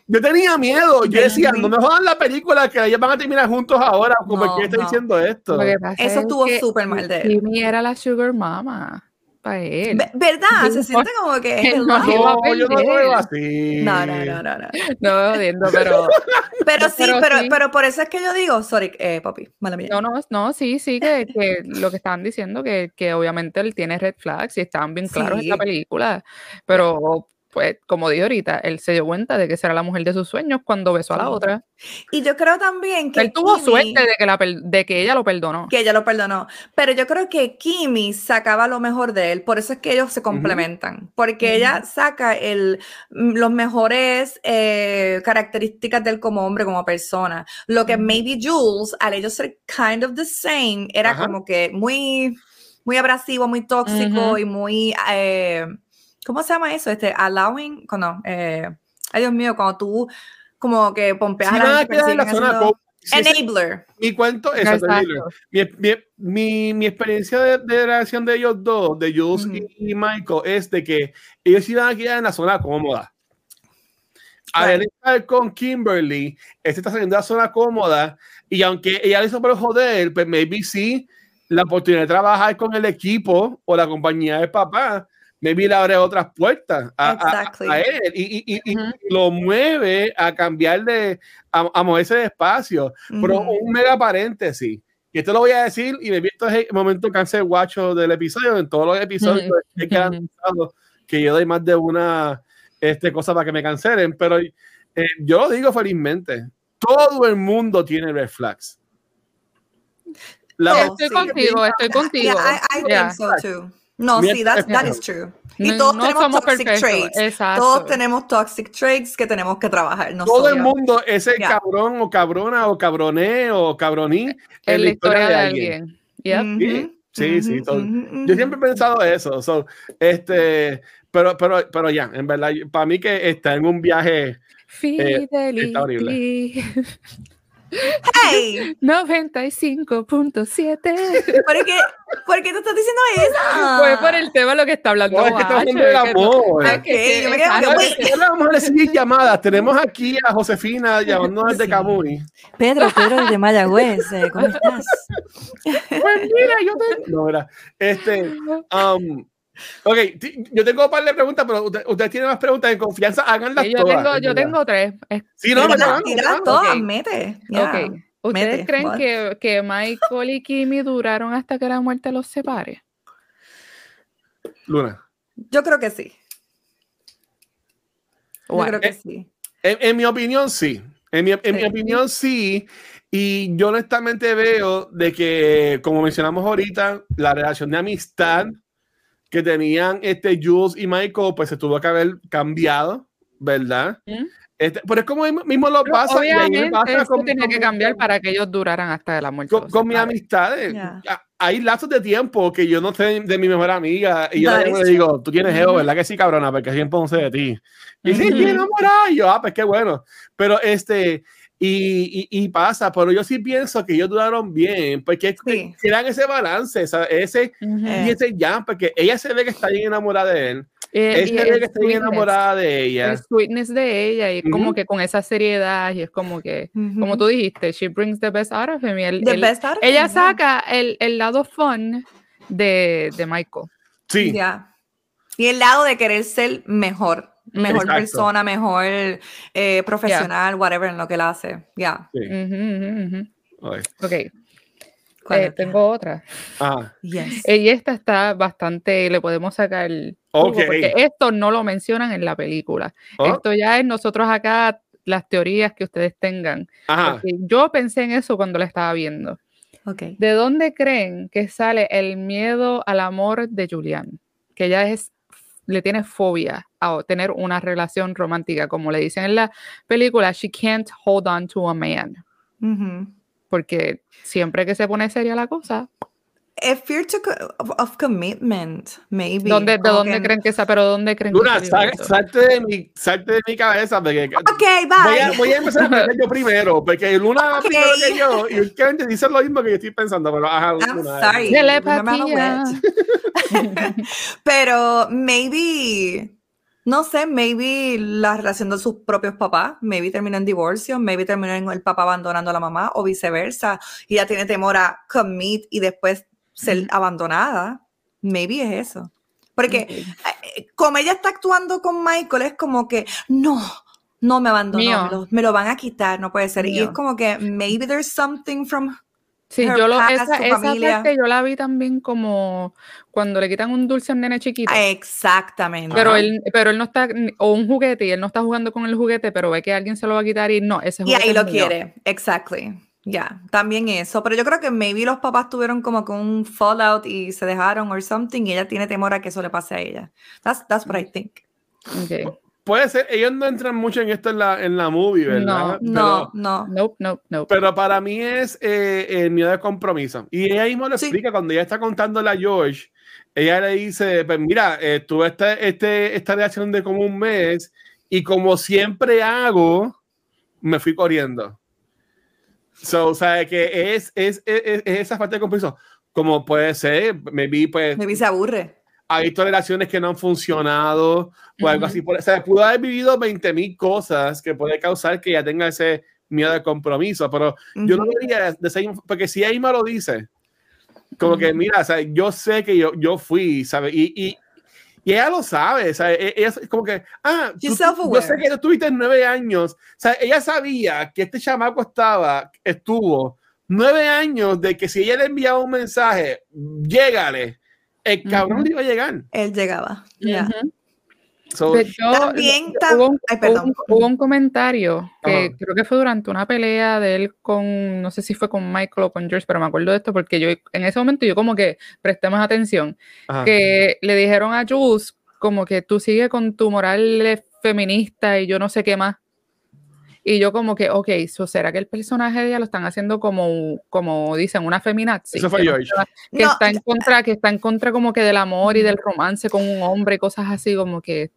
Yo tenía miedo. Yo decía, no me jodan la película, que ellos van a terminar juntos ahora. Como No, que está no. diciendo esto. Eso es estuvo súper mal de él. Jimmy era la sugar mama para él. Ve- ¿Verdad? Se No, siente como que que no No, yo no lo veo así. No, no, no, no, no. No pero Pero sí, Pero pero, sí. pero por eso es que yo digo, sorry, eh, papi, mala mía. no, no, no, sí, sí, que, que lo que estaban diciendo, que, que obviamente él tiene red flags y estaban bien claros en la Sí. película, pero pues como dije ahorita, él se dio cuenta de que será la mujer de sus sueños cuando besó a la otra. Y yo creo también que Él tuvo Kimi- suerte de que, la, de que ella lo perdonó. que ella lo perdonó, pero yo creo que Kimi sacaba lo mejor de él, por eso es que ellos se complementan, porque ella saca el, mm, los mejores eh, características de él como hombre, como persona. Lo que Ujú. maybe Jules, al ellos ser kind of the same, era Ajá. como que muy, muy abrasivo, muy tóxico y muy, eh, ¿cómo se llama eso? Este, allowing, no, eh, ay Dios mío, cuando tú como que pompeas Si a la gente en la zona haciendo- cómoda, si Enabler. mi cuento es Exacto. mi, mi, mi, mi experiencia de, de relación de ellos dos, de Jules y, y Michael, es de que ellos iban a quedar en la zona cómoda. Al Right. él estar con Kimberly, este está saliendo de la zona cómoda y aunque ella le hizo por joder, pues maybe sí, la oportunidad de trabajar con el equipo o la compañía del papá, maybe le abre otras puertas a, a- Exactly. a él y, y- y- y Ujú. lo mueve a cambiar de, a, a moverse de espacio. Pero Ujú. un mega paréntesis. Y esto lo voy a decir, y me visto el momento cancel guacho del episodio. En todos los episodios Ujú. he garantizado que yo doy más de una este, cosa para que me cancelen. Pero eh, yo lo digo felizmente. Todo el mundo tiene red flags. La Estoy sí. contigo, estoy Yeah, contigo. I, I Yeah. think so too. No, Mira, sí, that's, that is true. Y No- todos no tenemos somos toxic perfectos, traits. exacto. Todos tenemos toxic traits que tenemos que trabajar. todo el mundo es el Yeah. cabrón o cabrona o cabroné o cabroní En la historia de alguien. Yep. Sí, sí, so- Yo siempre he pensado eso. so, este, pero, pero, pero ya, en verdad, para mí que está en un viaje. está horrible. Hey, 95.7. ¿por qué, ¿por qué tú estás diciendo eso? Fue por el tema de lo que está hablando. No, es que estamos Guacho, hablando del amor. Que- yo me vamos a recibir llamadas. Tenemos aquí a Josefina llamándonos desde Sí. Camuy. Pedro, Pedro de Mayagüez, eh, ¿cómo estás? Pues mira, yo te... No, mira, este, um, ok, yo tengo un par de preguntas, pero usted- ustedes tienen más preguntas en confianza, háganlas que yo todas. tengo, en yo tengo tres. Es- Sí, no, no, no, todas, mete. Ok. ¿Ustedes Mete, creen what? que, que Michael y Kimmy duraron hasta que la muerte los separe? Luna. Yo creo que sí. Yo creo que Eh, sí. En, en mi opinión, sí. En mi, en mi opinión, sí. Y yo honestamente veo de que, como mencionamos ahorita, la relación de amistad que tenían este Jules y Michael, pues se tuvo que haber cambiado, ¿verdad? ¿Mm? Este, pero es como mismo, lo Pero pasa. y a mí me Obviamente, pasa eso con- tenía que cambiar para que ellos duraran hasta la muerte. con, con mis amistades. Ya. a- Hay lazos de tiempo que yo no sé de mi mejor amiga. Y yo That le y digo, tú tienes ego. ¿verdad que sí, cabrona? Porque siempre no sé de ti. Y sí, Ujú. bien enamorada. Y yo, ah, pues qué bueno. Pero este, y, y, y pasa, pero yo sí pienso que ellos duraron bien, porque Sí. eran ese balance, ese Ujú. Eh. y ese jam, porque ella se ve que está bien enamorada de él. Eh, Él se ve el que está bien enamorada de ella. El sweetness de ella y como Ujú. que con esa seriedad y es como que, como Ujú. tú dijiste, she brings the best out of him. y él- The él- best out of ella him, yeah. saca el, el lado fun de, de Michael. Sí. Ya. Y el lado de querer ser mejor, mejor Exacto. persona, mejor eh, profesional, whatever en lo que él hace. Ya. sí. Ujú. Ay. Ok, ¿Cuál eh, tengo otra. Ah, Yes. Y esta está bastante, le podemos sacar el jugo, Ok. porque esto no lo mencionan en la película. oh, Esto ya es nosotros acá, las teorías que ustedes tengan. ajá. Yo pensé en eso cuando la estaba viendo. Ok. ¿De dónde creen que sale el miedo al amor de Julian? Que ella es, le tiene fobia a tener una relación romántica, como le dicen en la película, she can't hold on to a man, Ujú. porque siempre que se pone seria la cosa, A fear to co- of, of commitment, maybe. ¿dónde, ¿de dónde creen que esa, pero dónde creen Luna, que sal- salte de mi, salte de mi cabeza. Porque Ok, voy, a, bye. voy a empezar a pensar yo primero, porque Luna Ok. primero que yo, y últimamente dice lo mismo que yo estoy pensando, pero ajá, I'm Luna, sorry. Telepatía. Pero maybe, no sé, maybe la relación de sus propios papás, maybe terminó en divorcio, maybe terminó en el papá abandonando a la mamá o viceversa. Y ella tiene temor a commit y después ser abandonada. Maybe es eso. Porque Ok. eh, como ella está actuando con Michael, es como que no, no me abandonó, me lo, me lo van a quitar, no puede ser. Y es como que maybe there's something from Sí, her yo lo, past, esa, esa parte yo la vi también como cuando le quitan un dulce a un nene chiquito. Exactamente. Pero él, pero él no está, o un juguete, y él no está jugando con el juguete, pero ve que alguien se lo va a quitar y no, ese Y juguete ahí es lo mío. quiere, exactly. Ya, también eso. Pero yo creo que maybe los papás tuvieron como que un fallout y se dejaron or something y ella tiene temor a que eso le pase a ella. That's, that's what I think. Ok. Puede ser, ellos no entran mucho en esto en la, en la movie, ¿verdad? No, Pero- no. Nope, nope, nope. Pero para mí es eh, el miedo de compromiso. Y ella mismo lo Sí. explica cuando ella está contándole a George. Ella le dice, pues mira, eh, tuve este, este, esta reacción de como un mes y como siempre hago, me fui corriendo. So, o sea, que es, es, es, es esa parte de compromiso. Como puede ser, maybe pues Maybe se aburre. Ha visto relaciones que no han funcionado o algo Ujú. así. Por, o sea, pudo haber vivido 20 mil cosas que puede causar que ella tenga ese miedo de compromiso, pero yo no Ujú. lo diría de ese, porque si misma lo dice, como que mira, o sea, yo sé que yo, yo fui, ¿sabes? Y, y, y ella lo sabe, ¿sabes? Ella es como que, ah, tú- yo sé que tú tuviste nueve años, o sea, ella sabía que este chamaco estaba, estuvo nueve años de que si ella le enviaba un mensaje, llégale, el cabrón iba a llegar. Él llegaba. So, Pero yo- También tam- hubo, un, Ay, perdón. hubo un- hubo un comentario que Ajá. creo que fue durante una pelea de él con, no sé si fue con Michael o con George, pero me acuerdo de esto porque yo en ese momento yo como que presté más atención, ajá. que le dijeron a Jules como que tú sigue con tu moral feminista y yo no sé qué más. Y yo como que, ok, so ¿será que el personaje de ella lo están haciendo como, como dicen, una feminazi? Eso fue que George. está- que No, está en contra, que está en contra como que del amor y del romance con un hombre cosas así como que,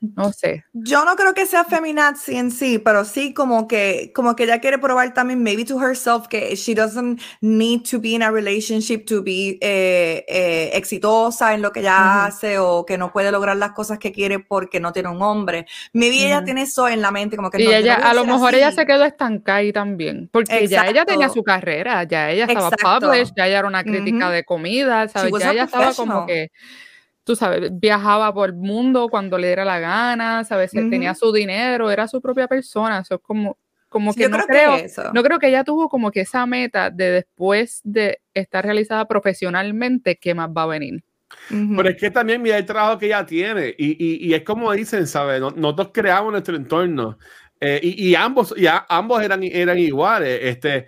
no sé. Yo no creo que sea feminazi en sí, pero sí como que, como que ella quiere probar también, maybe to herself, que she doesn't need to be in a relationship to be eh, eh, exitosa en lo que ella Ujú. hace o que no puede lograr las cosas que quiere porque no tiene un hombre. Maybe ella Ujú. tiene eso en la mente, como que Y no, no ella, voy a lo mejor ella así. se quedó estancada ahí también, porque ya ella tenía Exacto. su carrera, ya ella estaba Exacto. published, ya ella era una crítica Ujú. de comida, ¿sabes? Ya ella estaba como que, tú sabes, viajaba por el mundo cuando le diera la gana, ¿sabes? Tenía Ujú. su dinero, era su propia persona, eso es como, como Sí, que yo no creo creo, que eso. no creo que ella tuvo como que esa meta de después de estar realizada profesionalmente, ¿qué más va a venir? Pero es que también mira el trabajo que ella tiene y, y, y es como dicen, ¿sabes? No- Nosotros creamos nuestro entorno eh, y, y ambos, ya ambos eran, eran iguales. Este,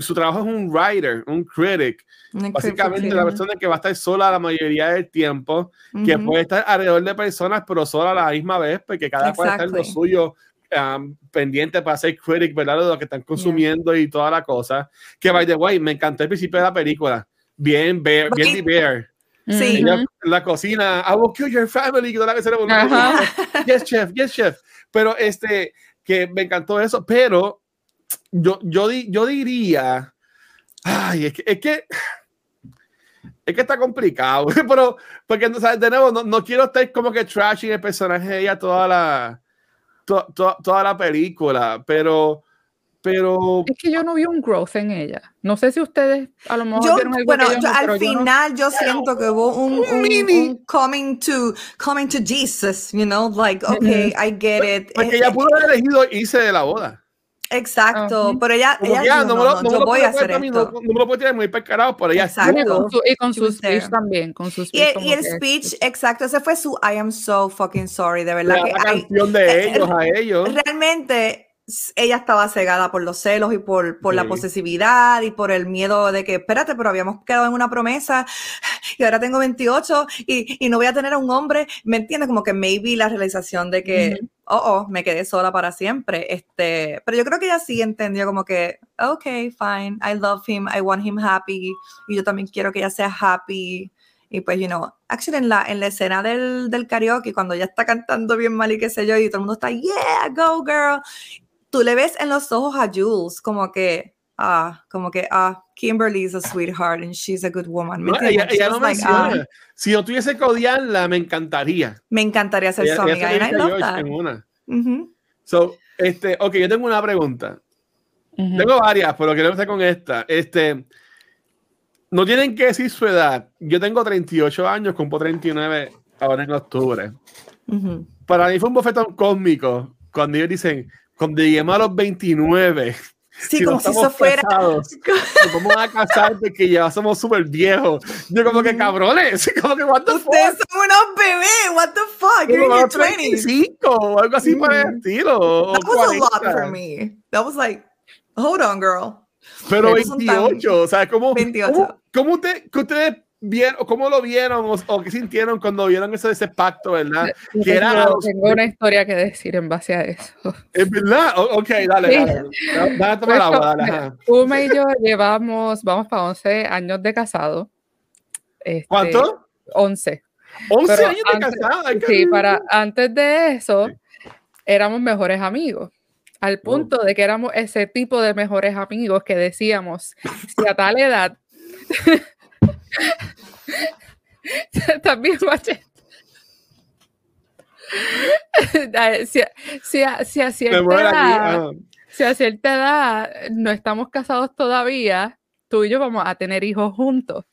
su trabajo es un writer, un critic, Una básicamente critic, la persona que va a estar sola la mayoría del tiempo, que Ujú. puede estar alrededor de personas, pero sola a la misma vez, porque cada cual está en lo Exactly. suyo. um, pendiente para ser critic, ¿verdad? De lo que están consumiendo y toda la cosa. Que, by the way, me encantó el principio de la película. Bien, bear, bien. The Bear. Sí. Ella Ujú. en la cocina, I will kill your family, que toda la vez era una- Ajá. Yes, chef, yes, chef. Pero este, que me encantó eso, pero yo, yo, di- yo diría, ay, es que, es que, es que está complicado, pero, porque, o sea, de nuevo, no, no quiero estar como que trashing el personaje de ella toda la, to- to- toda la película, pero, pero, Es que yo no vi un growth en ella. No sé si ustedes a lo mejor Yo, vieron algo bueno, que yo no, al pero yo no- final yo siento que hubo un, un, un coming to coming to Jesus, you know, like okay, I get it. porque Eh, ella pudo haber elegido irse de la boda. Exacto, Ujú. pero ella, que, ah, dijo, no me no, lo, no, no me yo lo voy puedo a hacer no, esto. no me lo puedo tirar muy carajo, pero ella Exacto. Y con su, y con su speech there. también, con su Y, speech el- y speech, exacto, ese fue su I am so fucking sorry, de verdad la, que la I- canción de eh, ellos a ellos. realmente ella estaba cegada por los celos y por, por la posesividad y por el miedo de que, espérate, pero habíamos quedado en una promesa y ahora tengo 28 y, y no voy a tener a un hombre, ¿me entiendes? Como que maybe la realización de que, oh, oh, me quedé sola para siempre. Este, pero yo creo que ella sí entendió como que, ok, fine, I love him, I want him happy y yo también quiero que ella sea happy. Y pues, you know, actually en la, en la escena del, del karaoke, cuando ella está cantando bien mal y qué sé yo, y todo el mundo está, yeah, go girl, tú le ves en los ojos a Jules como que, ah, como que, ah, Kimberly is a sweetheart and she's a good woman. ¿me No, ella, ella lo like, ah, menciona. Si yo tuviese que odiarla, me encantaría. me encantaría ser Ella- su ella amiga. se lo And I love en una. Ujú. So, este, ok, yo tengo una pregunta. Ujú. Tengo varias, pero quiero empezar con esta. Este, no tienen que decir su edad. Yo tengo 38 años, cumplo 39 ahora en octubre. Ujú. Para mí fue un bofetón cósmico cuando ellos dicen, cuando lleguemos a los 29, Sí, si no como si eso fuera. casados, nos vamos a casar porque ya somos súper viejos. Yo como que Ujú. cabrones, como que what the fuck. Ustedes son unos bebés. What the fuck? You're in Como your los 20s. 35 o algo así por el estilo. o That was a lot 40. for me. That was like, hold on, girl. Pero Esos son tan- 28, o sea, ¿cómo, 28. ¿cómo, cómo usted, que ustedes vieron, cómo lo vieron o, o qué sintieron cuando vieron ese, ese pacto, verdad? Yo que era tengo, tengo una historia que decir en base a eso. ¿Es verdad? O- ok, dale, Sí. dale. Dale, dale, toma Pues, agua, dale. Uma y yo llevamos, vamos para 11 años de casado. Este, ¿Cuánto? 11. 11 pero años de antes- casada. ay, qué Sí, para antes de eso éramos mejores amigos. Al punto de que éramos ese tipo de mejores amigos que decíamos, si a tal edad también machete. si, a- si si a cierta muero aquí, edad, ajá. si a cierta edad no estamos casados todavía, tú y yo vamos a tener hijos juntos.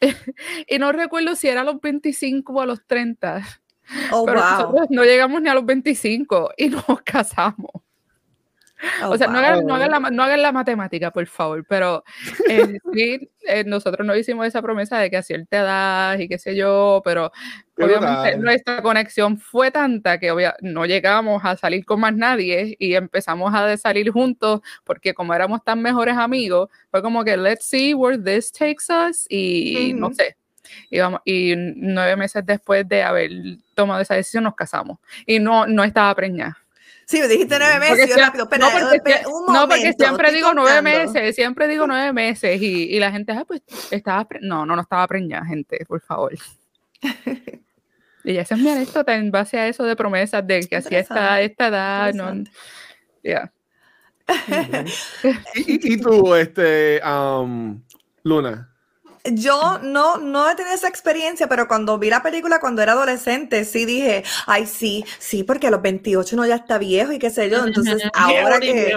y no recuerdo si era a los 25 o a los 30, Oh, pero wow. nosotros no llegamos ni a los 25 y nos casamos. Oh, o sea, no wow. hagan, no, hagan la, no hagan la matemática, por favor, pero eh, sí, eh, nosotros no hicimos esa promesa de que a cierta edad y qué sé yo, pero Qué obviamente brutal. nuestra conexión fue tanta que obvia- no llegamos a salir con más nadie y empezamos a salir juntos porque como éramos tan mejores amigos, fue como que let's see where this takes us y no Ujú. sé. Y, vamos, y nueve meses después de haber tomado esa decisión nos casamos y no, no estaba preñada. Sí, me dijiste nueve Porque meses. yo rápido, espera, no, porque, espera, sie- un no, porque siempre digo nueve meses, siempre digo nueve meses y, y la gente, ah, pues estaba, pre-". no, no, no estaba preñada, gente, por favor. y ya esa es mi anécdota en base a eso de promesas de que hacía esta, esta edad, no, ya. ¿Y, y- y tú, este, um, Luna? Yo no, no he tenido esa experiencia, pero cuando vi la película cuando era adolescente, sí dije, ay, sí, sí, porque a los 28 no ya está viejo y qué sé yo. Entonces, ahora que,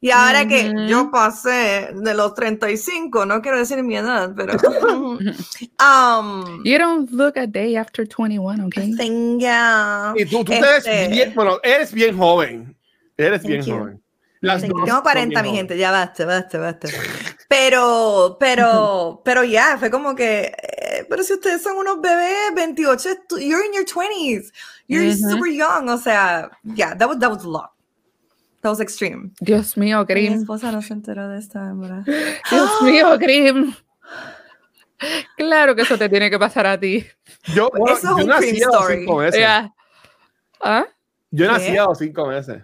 y ahora que yo pasé de los 35, no quiero decir mi edad, pero. um, You don't look a day after 21, okay? thank you. Y tú, tú te Este- bien, bueno, eres bien joven. Eres bien you. joven. Las Tengo dos tengo son 40, bien mi gente, ya basta, basta, basta. Pero, pero, pero ya, fue como que, eh, pero si ustedes son unos bebés, 28, es tu- you're in your 20s, you're super young, o sea, yeah, that was, that was a lot. That was extreme. Dios mío, Mi Grim. esposa no se enteró de esta, ¿verdad? Dios mío, Grim. Claro que eso te tiene que pasar a ti. Yo, bueno, Eso es yo un nací cream a los story. cinco meses. ¿Ah? Yo ¿Qué? nací a los cinco meses.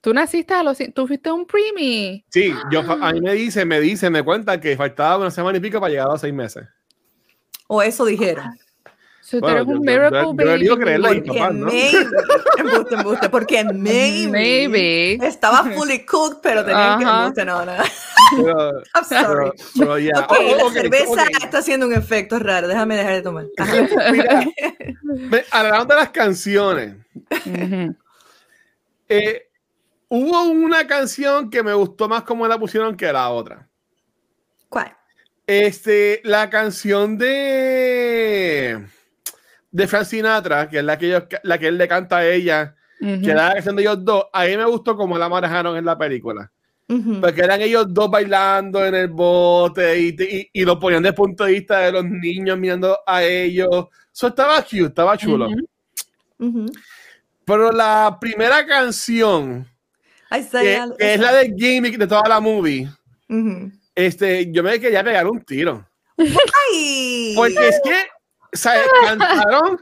Tú naciste a los... Tú fuiste un preemie. Sí, yo, a mí me dice, me dice, me cuenta que faltaba una semana y pico para llegar a los seis meses. O eso dijeron. Tú eres un miracle yo- baby. creerle. Ay, Porque papá, ¿no? maybe, embuste, embuste, porque maybe, Maybe. estaba fully cooked, pero tenían que Ajá. embuste, no, no. Pero, I'm sorry. pero, pero ya. Ok, Oh, la cerveza ok. está haciendo un efecto raro. Déjame dejar de tomar. Mira, me- hablando de las canciones, eh, hubo una canción que me gustó más como la pusieron que la otra. ¿Cuál? Este, la canción de de Frank Sinatra, que es la que, ellos- la que él le canta a ella, que era la canción de ellos dos, a mí me gustó como la manejaron en la película. Porque eran ellos dos bailando en el bote y, y, y lo ponían desde el punto de vista de los niños mirando a ellos. Eso estaba cute, estaba chulo. Ujú. Ujú. Pero la primera canción, que, que es la de gimmick de toda la movie, Ujú. este, yo me quería pegar un tiro. Ay. Porque es que, sea, cantaron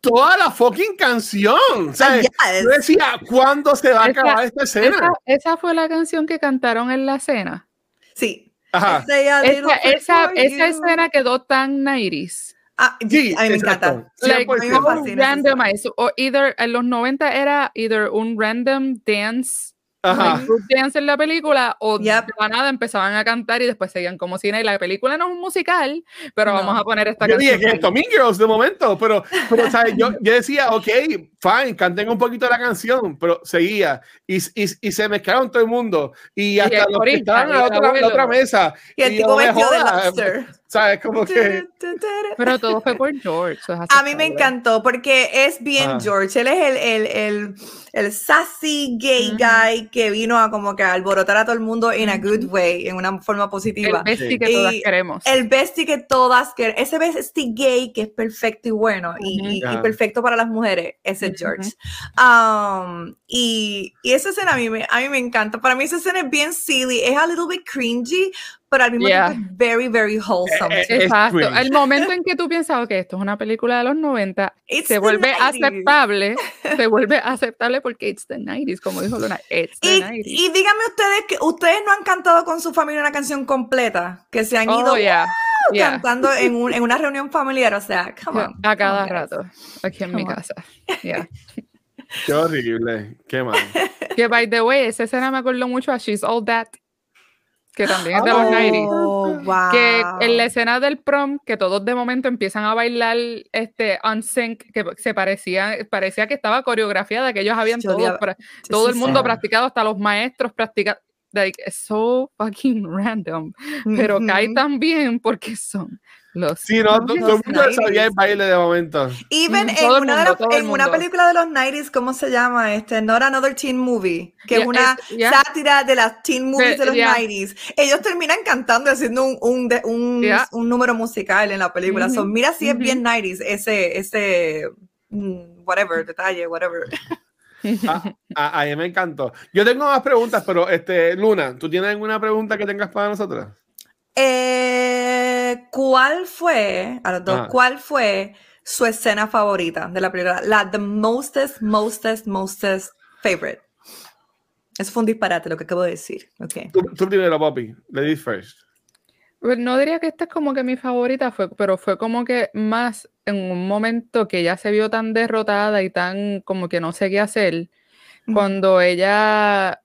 toda la fucking canción. O sea, Yes. yo decía, ¿cuándo se va a Esa- acabar esta escena? Esa, esa fue la canción que cantaron en la cena. Sí. Ajá. Esa, esa, esa escena quedó tan 90s. Ah, Sí, a mí me encanta. Like, 100%. a mí me fascina esa randomized. O either, en los 90 era either un random dance, group dance en la película, o Yep. de la nada empezaban a cantar y después seguían como si nada. Y la película no es un musical, pero No. vamos a poner esta Yo dije canción. que esto, Mean Girls de momento, pero, pero ¿sabes? Yo, yo decía, ok, fine, canten un poquito la canción, pero seguía y, y, y se mezclaron todo el mundo y hasta el los que estaban en la y otra, la abuelo. otra mesa. Y el y tipo vestido de lobster. ¿Sabes? Como que. Pero todo fue por George. es A mí me encantó porque es bien Ah. George. Él es el, el, el, el sassy gay Ujú. guy que vino a como que alborotar a todo el mundo in a good way, en una forma El positiva. bestie Sí. que todas Y queremos. El bestie que todas quieren, ese bestie gay que es perfecto y bueno y, Ujú. y- y perfecto para las mujeres, ese es. George. Um, y, y esa escena a mí, me, a mí me encanta. Para mí esa escena es bien silly, es a little bit cringy, pero al mismo Yeah. tiempo es very, very wholesome. Eh, eh, Exacto. cringe. El momento en que tú piensas que esto es una película de los 90, It's se the vuelve 90s. aceptable. Se vuelve aceptable porque it's the 90s, como dijo Luna. It's the Y, 90s. y díganme ustedes que ustedes no han cantado con su familia una canción completa, que se han ido oh, yeah. ¡wow! yeah. cantando en, un- en una reunión familiar, o sea, come on. A come cada guys. rato, aquí en mi Come on. casa. Yeah. Qué horrible. Qué mal. Que by the way, esa escena me acordó mucho a She's All That, que también es de los 90s. Oh, wow. Que en la escena del prom, que todos de momento empiezan a bailar este on sync, que se parecía, parecía que estaba coreografiada, que ellos habían todo, odiaba- todo el mundo practicado, hasta los maestros practicados. like, so fucking random, pero cae Ujú. tan bien porque son los. Sí, no, todo el mundo 90s. sabía el baile de momento. Even Mm, en, una, de mundo, en una película de los 90s, ¿cómo se llama? Este, Not Another Teen Movie, que es Yeah, una es- yeah. sátira de las teen movies de los yeah. 90s. Ellos terminan cantando y haciendo un, un, de- un, Yeah. un número musical en la película. So, Ujú, mira si es ujú. bien 90s, ese, ese, mm, whatever, detalle, whatever. A, a- a mí me encantó. Yo tengo más preguntas, pero este, Luna, ¿tú tienes alguna pregunta que tengas para nosotros? Eh, ¿Cuál fue, a los dos, Ajá. cuál fue su escena favorita de la película? La the mostest, mostest, mostest favorite. Eso fue un disparate lo que acabo de decir. Okay. Tú, tú primero, Poppy. Ladies first. Pues No diría que esta es como que mi favorita, fue, pero fue como que más en un momento que ella se vio tan derrotada y tan como que no sé qué hacer, cuando ella,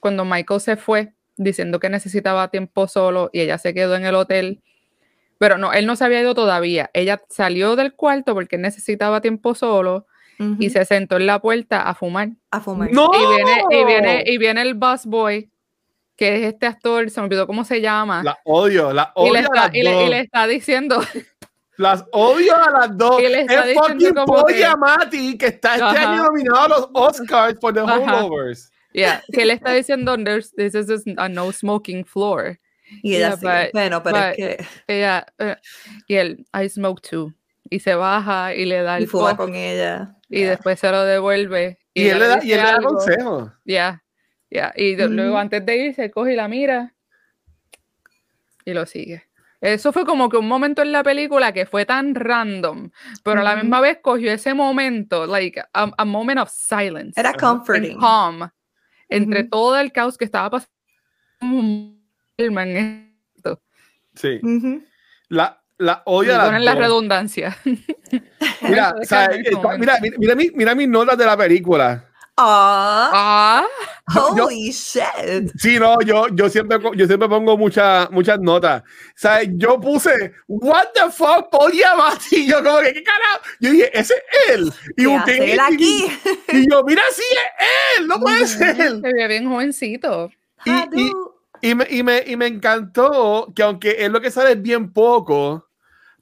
cuando Michael se fue diciendo que necesitaba tiempo solo y ella se quedó en el hotel, pero no, él no se había ido todavía. Ella salió del cuarto porque necesitaba tiempo solo Ujú. y se sentó en la puerta a fumar. a fumar. ¡No! Y viene, y viene, y viene el busboy, que es este actor, se me olvidó cómo se llama. La odio, la y, odio le a está, las y, le, y le está diciendo, Las odio a las dos. Y le Es fucking como Paul que- está este Ajá. año nominado a los Oscars por The Ajá. Holdovers. yeah, que le está diciendo, There's, this is a no smoking floor. Y ella Yeah, sí. but- bueno, pero but- es que Ella, eh, y él, I smoke too. Y se baja y le da y el fuma puff, con ella. y Yeah. después se lo devuelve. Y, ella él le da, y él le da consejo. Ya, ya. Y de- luego antes de irse, coge y la mira y lo sigue. Eso fue como que un momento en la película que fue tan random, pero a la Ujú. misma vez cogió ese momento, like a, a moment of silence, Era comforting. and calm, entre Ujú. todo el caos que estaba pasando. En esto. Sí. Ujú. La, la odio a las Ponen la redundancia. Mira, o sea, mira, mira, mira, mi- mira mis notas de la película. Ah, yo- holy shit. Sí, no, yo, yo, siempre, yo siempre pongo muchas muchas notas. O sea, yo puse, what the fuck, Paul Giamatti. Yo como que, ¿qué carajo? Yo dije, ese es él. Y ¿Qué busqué en hace él aquí? Y yo, mira, sí es él, no puede ser. se ve bien jovencito. Y- y-. Y me, y, me, y me encantó que aunque es lo que sale es bien poco,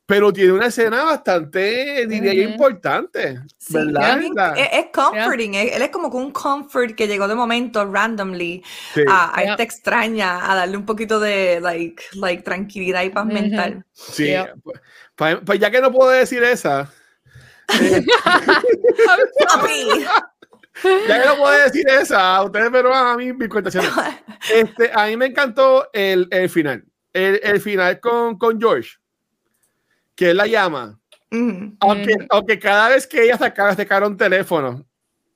pero tiene una escena bastante, diría yo, importante. Sí, ¿Verdad? es es, comforting, es- él es como un comfort que llegó de momento randomly sí, a, a Yeah. esta extraña, a darle un poquito de like, like tranquilidad y paz mental. sí. Yeah. Pues, pues- pues ya que no puedo decir esa, eh. ya que no puedo decir esa, ustedes me roban a mí mis cuentaciones. Este, a mí me encantó el, el final. El, el final con, con George, que él la llama. Ujú. Aunque, Ujú. aunque cada vez que ella sacaba, sacaba un teléfono,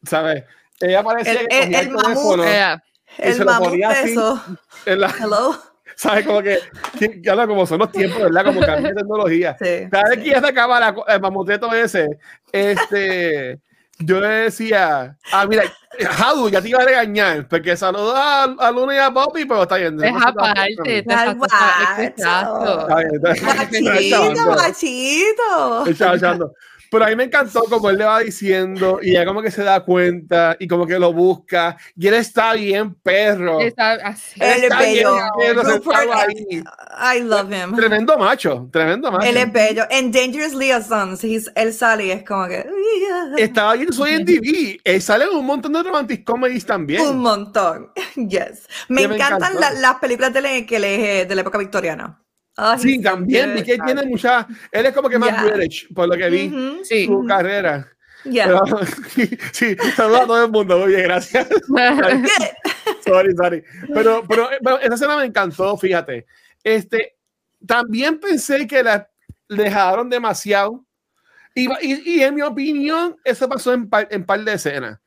¿sabes? Ella parecía El- que el- el mamut. Yeah. y se El lo mamut ponía de así. eso. en la- Hello. ¿Sabes? Como que, que como son los tiempos, ¿verdad? Como cambia de tecnología. Sí, Cada vez sí. que ella sacaba la, el mamoteto ese, este, yo le decía, ah, mira, Hadu, ya te iba a regañar, porque saludó a, a Luna y a Bobby, pero está bien. Es aparte. Está está. Machito, machito. Echando, echando. Pero a mí me encantó como él le va diciendo y ella como que se da cuenta y como que lo busca y él está bien perro. Está así. Él es Está bien bello. perro, Rupert, ahí. I love him. Tremendo macho, tremendo macho. Él es bello. En Dangerous Liaisons, he's- él sale y es como que. Estaba viendo soy en TV. Él sale en un montón de romantic comedies también. Un montón. Yes. Me me encantan la- las películas de, la- que le- de la época victoriana. Ay, Sí, también que good. tiene mucha. Él es como que más Yeah. British, por lo que vi Ujú, Sí. su carrera. yeah. Pero, sí, saludos a todo el mundo. Muy bien, gracias. sorry, sorry. Pero, pero, pero esa escena me encantó, fíjate. Este, también pensé que la dejaron demasiado. Y, y, y en mi opinión, eso pasó en par, en par de escenas.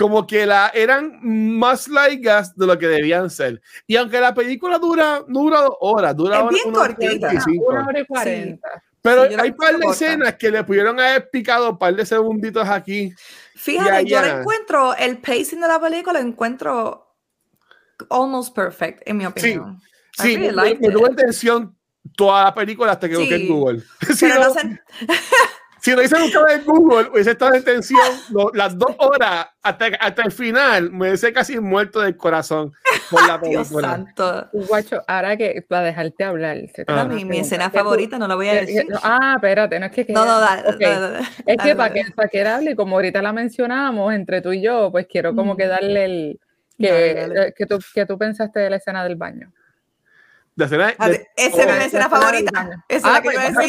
Como que la, eran más largas de lo que debían ser. Y aunque la película dura, no dura dos horas, dura Es bien hora y cortita. 45. Una hora y cuarenta. Pero Sí, yo la hay vi par de corta. escenas que le pudieron haber picado un par de segunditos aquí. Fíjate, yo lo encuentro, el pacing de la película lo encuentro almost perfect, en mi opinión. Sí, really me, liked me tuvo tensión toda la película hasta que busqué en Sí. Google. Sí, Pero no, no, sen- Si lo hice buscar en Google, hubiese estado en tensión lo- las dos horas hasta, hasta el final, me hubiese casi muerto del corazón por la película. santo. Guacho, ahora que para dejarte hablar. se te Ah. va a Mi, mi escena favorita, no la voy a decir. que- ah, espérate, no es que. No, no, dale, ok. dale, dale, Es que para que, para que hable, como ahorita la mencionamos entre tú y yo, pues quiero como que darle el. Que, Dale, dale. eh, que, tú, que tú pensaste de la escena del baño. La escena de- Ah, de- Esa era mi la escena favorita. Esa es Ah, la que pues, iba a ¿Esa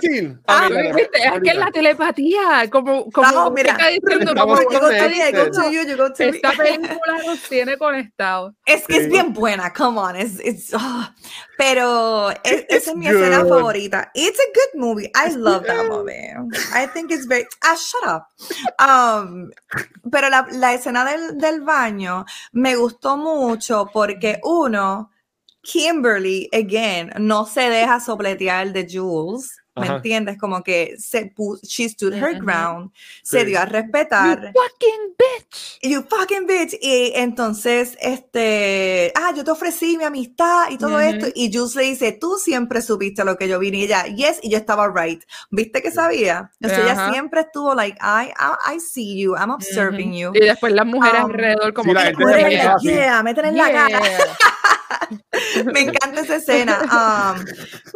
decir. Ah, ¿Viste? Es que es la telepatía, como, como Vamos, mira. está diciendo, como esta película nos tiene conectados. Es que es bien buena, come on. Es, it's, ah. pero es- esa es mi escena favorita. It's a good movie. I love that movie. I think it's very. Ah, shut up. Um, pero la, la escena del, del baño me gustó mucho porque, uno, Kimberly, again, no se deja sopletear de Jules. ¿Me Ajá. entiendes? Como que se she stood her ground, se Sí. dio a respetar. You fucking bitch. You fucking bitch. Y entonces, este, ah, yo te ofrecí mi amistad y todo esto. Y Jules le dice, tú siempre supiste lo que yo vine. Y ella, yes, y yo estaba right. ¿Viste que sabía? O sea, ella siempre estuvo like, I, I, I see you, I'm observing you. Y después las mujeres Um, alrededor, como sí, la que, se "Yeah, yeah, métela en la cara. Yeah". Me encanta esa escena. um,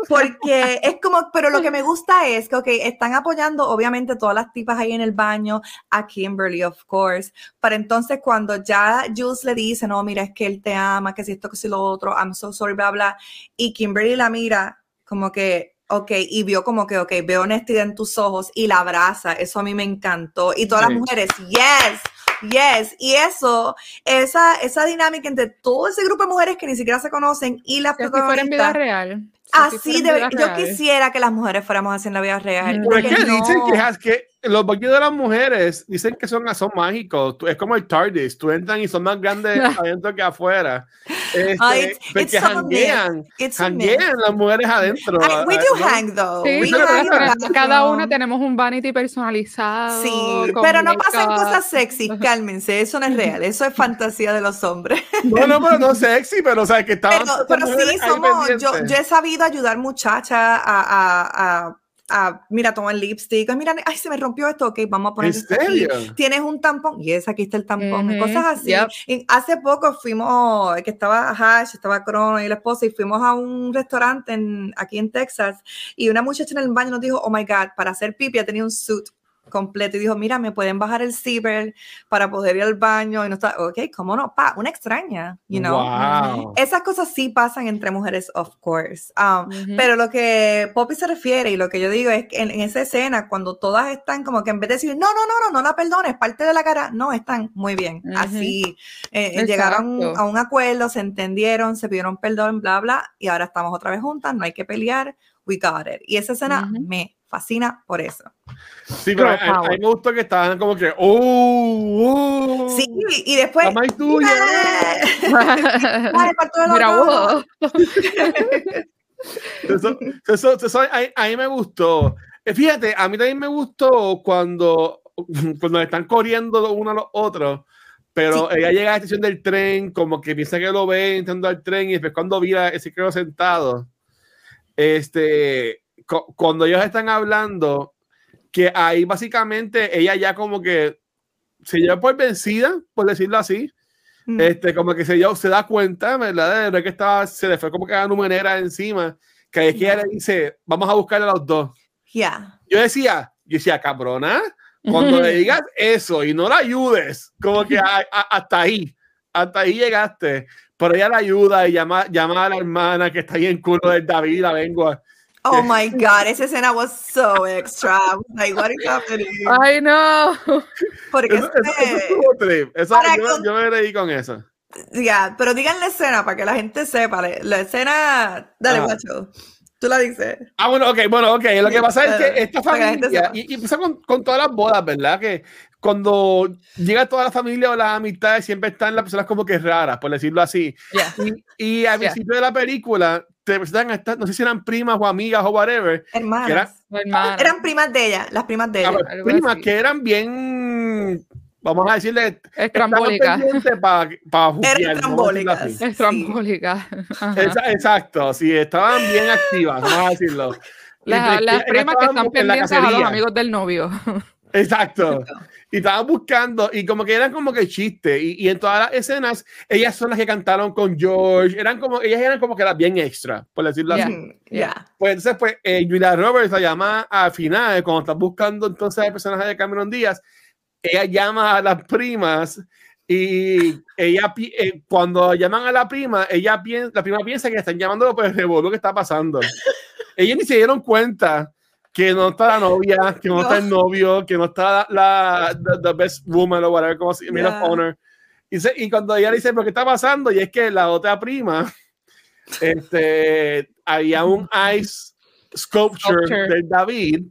porque es como, pero lo que me gusta es que, ok, están apoyando obviamente todas las tipas ahí en el baño, a Kimberly, of course. Pero entonces cuando ya Jules le dice, no, mira, es que él te ama, que si esto, que si lo otro, I'm so sorry, bla, bla. Y Kimberly la mira como que, ok, y vio como que, ok, veo honestidad en tus ojos y la abraza. Eso a mí me encantó. Y todas Sí. las mujeres, yes. Yes, y eso, esa, esa dinámica entre todo ese grupo de mujeres que ni siquiera se conocen y las Si fuera en vida real. Si así debe- vida yo real. quisiera que las mujeres fuéramos así en la vida real. Mm. Pero es dicen que, es que los baños de las mujeres dicen que son, son mágicos. Es como el TARDIS. Tú entran y son más grandes adentro que afuera. Este, Ah, it's- it's porque myth. Janguean las mujeres adentro. Ay, we Ah, do ¿no? hang though. Sí, We hang in cada- una tenemos un vanity personalizado. Sí, pero no pasan cosas sexy, cálmense, eso no es real, eso es fantasía de los hombres. No, no, pero no sexy, pero o sea, que estaban Pero, pero sí, somos, yo, yo he sabido ayudar muchachas a, a, a, a, mira, toma el lipstick, mira, ay, se me rompió esto, ok, vamos a poner ¿En esto aquí. serio? Tienes un tampón, y es aquí está el tampón, y Ujú, cosas así. yep. Y hace poco fuimos, que estaba Hash, estaba Crono y la esposa, y fuimos a un restaurante en, aquí en Texas, y una muchacha en el baño nos dijo, oh my God, para hacer pipi tenía un suit completo y dijo, mira, me pueden bajar el zipper para poder ir al baño y no está, ok, cómo no, pa, una extraña, you know. Wow. Esas cosas sí pasan entre mujeres, of course. Um. Pero lo que Poppy se refiere y lo que yo digo es que en, en esa escena, cuando todas están como que en vez de decir, no, no, no, no, no la perdones, parte de la cara, no, están muy bien. Así eh, eh, llegaron a un acuerdo, se entendieron, se pidieron perdón, bla, bla, y ahora estamos otra vez juntas, no hay que pelear, we got it. Y esa escena Ujú. me fascina por eso. Sí, pero a, mí me gustó que estaban como que, oh, oh, Sí, y después... la más tuya. Wow. Eso, eso, eso a, a mí me gustó. Eh, Fíjate, a mí también me gustó cuando, cuando están corriendo los uno a los otros, pero ella llega a la estación del tren, como que piensa que lo ve entrando al tren y después cuando vira ese quedó sentado, este, cu- cuando ellos están hablando, que ahí básicamente ella ya como que se lleva por vencida, por decirlo así, Mm. este, como que se, se da cuenta, ¿verdad? De que estaba, se le fue como que la numenera encima, que ahí es que ella le dice, vamos a buscar a los dos. Yeah. Yo decía, yo decía, cabrona, cuando le digas eso y no la ayudes, como que a- a- hasta ahí, hasta ahí llegaste, pero ella la ayuda y llama, llama a la hermana que está ahí en culo del David, la lengua. Oh my God, esa escena was so extra. I was like, what is happening? Ay, no. Porque Eso, eso- eso este. Eso- para yo, con- yo me reí con eso. ya, pero digan la escena para que la gente sepa. La, escena, dale, Ah. Tú la dices. Ah, bueno, ok, bueno, ok. Lo que pasa es que esta familia, y, y pasa con, con todas las bodas, ¿verdad? Que cuando llega toda la familia o las amistades, siempre están las personas como que raras, por decirlo así. Yeah. Y, y al Yeah. principio de la película, te presentan a estas, no sé si eran primas o amigas o whatever, Hermanas. Eran primas de ella, las primas de a ella. ver, primas así. que eran bien, vamos a decirle, Estrambólica. para trambólicas. Estrambólica. Exa- exacto, sí, estaban bien activas, vamos a decirlo. La- las primas que están pendientes a los amigos del novio. Exacto. Y estaban buscando, y como que eran como que chistes, y, y en todas las escenas, ellas son las que cantaron con George, eran como, ellas eran como que las bien extra, por decirlo Ya. así. Mm, Ya. Pues entonces, pues, eh, Julia Roberts la llama al final, cuando está buscando entonces el personaje de Cameron Díaz, ella llama a las primas y ella, eh, cuando llaman a la prima, ella piensa, la prima piensa que están llamando por el revolú que está pasando. Ellas ni se dieron cuenta que no está la novia, que no, No. está el novio, que no está la, the, the best woman o whatever, como se Yeah. honor. Y, se- y cuando ella le dice, ¿pero qué está pasando? Y es que la otra prima, este, había un ice sculpture, Sculpture. de David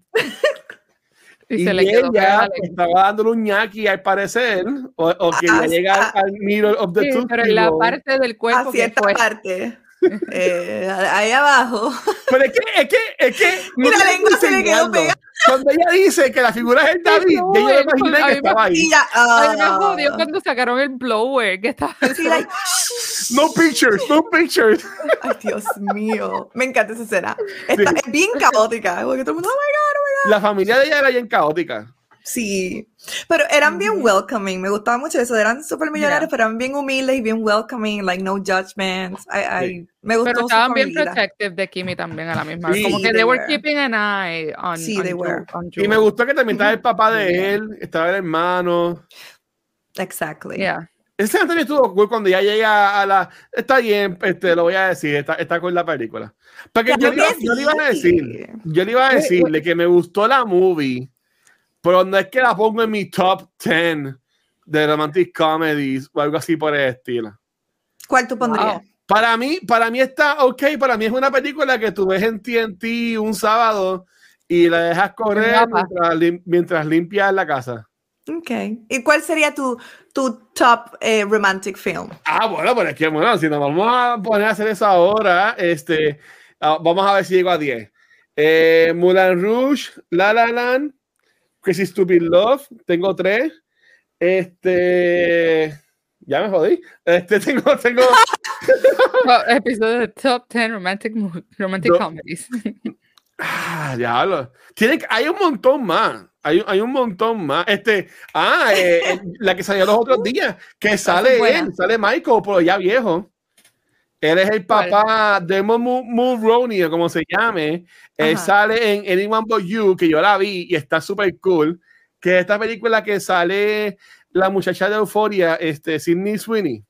Y, y, se le quedó ella pegada. pues, estaba dándole un ñaki al parecer, o, o quería Ah, llegar ah. al middle of the Sí, tooth pero en la parte del cuerpo A que cierta fue. parte. Eh, ahí abajo. Pero es que, es que, es que. no Mira, la lengua se le quedó enseñando. Cuando ella dice que la figura es el David, no, ya yo me es- imaginé que estaba ahí. Ay, me ah. jodió cuando sacaron el blower que estaba Sí, like, No pictures, no pictures. Ay, Dios mío. Me encanta esa escena. Está, Es bien caótica. Porque todo el mundo, oh my God, La familia de ella era bien caótica. Sí, pero eran bien welcoming, me gustaba mucho eso, eran súper millonarios, Yeah. pero eran bien humildes y bien welcoming, like no judgments. I, I- Sí. me gustó Pero estaban bien protective de Kimi también a la misma vez. Sí, Como que they they were keeping an eye on, Sí, on they were. on Y me gustó que también estaba el papá de él, estaba el hermano. Exactly. Yeah. Ese también estuvo cool cuando ya llega a la. Está bien, este, lo voy a decir, está, está con la película. Porque yo, yo le iba a decir, yo le iba a decirle que me gustó la movie, pero no es que la pongo en mi top 10 de romantic comedies o algo así por el estilo. ¿Cuál tú pondrías? Wow. Para mí, para mí está ok, para mí es una película que tú ves en TNT un sábado y la dejas correr mientras, lim- mientras limpias la casa. Ok. ¿Y cuál sería tu, tu top eh, romantic film? Ah, bueno, pero es que, bueno, si nos vamos a poner a hacer eso ahora, este, ah, vamos a ver si llego a 10. Eh, Moulin Rouge, La La Land, Crazy Stupid Love, tengo tres. Este, ya me jodí. Este, tengo, tengo, episodio de Top 10 Romantic, romantic No. Comedies. ah, diablo. Tiene, hay un montón más. Hay, hay un montón más. Este, ah, eh, eh, la que salió los otros días, que sale él, sale Michael, pero ya viejo. Él es el papá de Mulroney, o como se llame. Él Ajá. sale en Anyone But You, que yo la vi y está súper cool. Que es esta película que sale la muchacha de Euforia, este, Sidney Sweeney.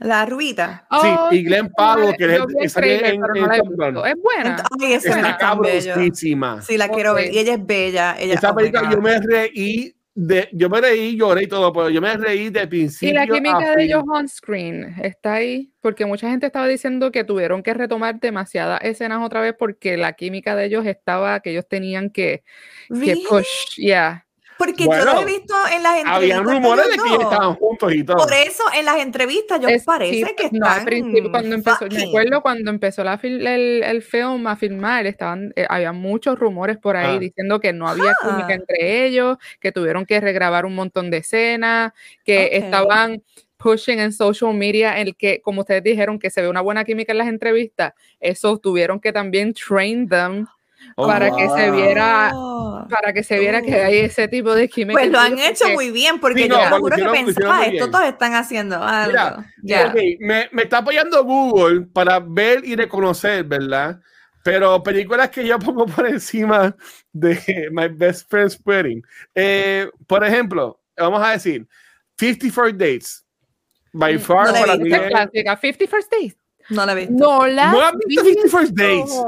La rubita. Oh, y Glenn sí, Powell, sí, que es en- en. Es buena. Ent- Ay, esa Está cabrosísima. Sí, la quiero ver. Y ella es bella. Ella, oh película yo God. me reí de, yo me reí, lloré y todo, pero yo me reí de Y principio la a química de ellos on screen está ahí, porque mucha gente estaba diciendo que tuvieron que retomar demasiadas escenas otra vez porque la química de ellos estaba, que ellos tenían que, que push, yeah. Porque Bueno, yo lo he visto en las entrevistas. Habían rumores de que estaban juntos y todo. Por eso en las entrevistas yo Es- parece sí, que no, están al principio cuando empezó, me acuerdo cuando empezó la fil- el, el film a filmar, estaban, eh, había muchos rumores por ahí Ah. diciendo que no había Ah. química entre ellos, que tuvieron que regrabar un montón de escenas, que estaban pushing en social media, el que, como ustedes dijeron, que se ve una buena química en las entrevistas, eso tuvieron que también train them Oh, para que se viera- Oh. para que se viera que Oh. hay ese tipo de química. Pues lo han hecho porque- muy bien, porque Sí, yo no, te lo juro que pensaba, esto todos están haciendo algo. Mira, Ya. Ok, me, me está apoyando Google para ver y reconocer, ¿verdad? Pero películas que yo pongo por encima de My Best Friend's Wedding. Eh, por ejemplo, vamos a decir 54 Dates. By Mm, far, no la para mí es- clásica, 50 First Dates. No la he visto. No la ¿No has visto 50 First Dates?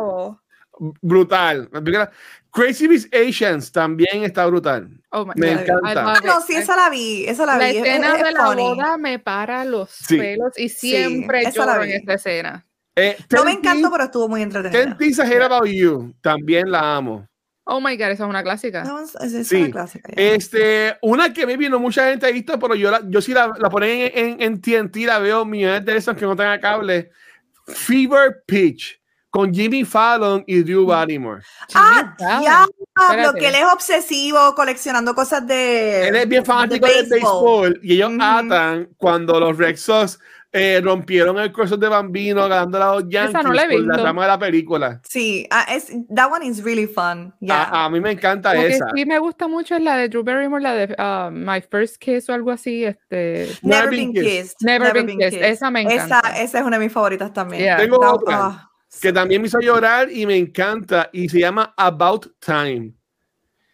Brutal. La película- Crazy Rich Asians también está brutal. Oh my Me God, encanta. Ah, no, sí, esa la vi, esa la, La vi. es- escena es de la funny. boda me para los Sí. pelos y siempre la lloro en esta escena. Eh, No me 10 encantó, pero estuvo muy entretenida. 10 Things I Hate About You, también la amo. Oh my god, esa es una clásica. No, es, es- es Sí. una clásica. ya. Este, una que me vino mucha gente ha visto, pero yo, la, yo sí la, la ponen en, en, en TNT, la veo millones de veces que no tenga cable. Fever Pitch con Jimmy Fallon y Drew Barrymore. ah, ya, Espérate. que él es obsesivo coleccionando cosas de. Él es bien fanático del béisbol y ellos Ujú. atan cuando los Rexos eh, rompieron el corazón de Bambino ganando a los Yankees no la por la trama de la película. Sí, ah, es, that one is really fun. Yeah. A, a mí me encanta Lo que esa. sí me gusta mucho es la de Drew Barrymore, la de ah, My First Kiss o algo así. Este, Never Been Kissed. Never Been Kissed. Esa me encanta. Esa, esa es una de mis favoritas también. Yeah. Tengo That- otra ah, que también me hizo llorar y me encanta y se llama About Time.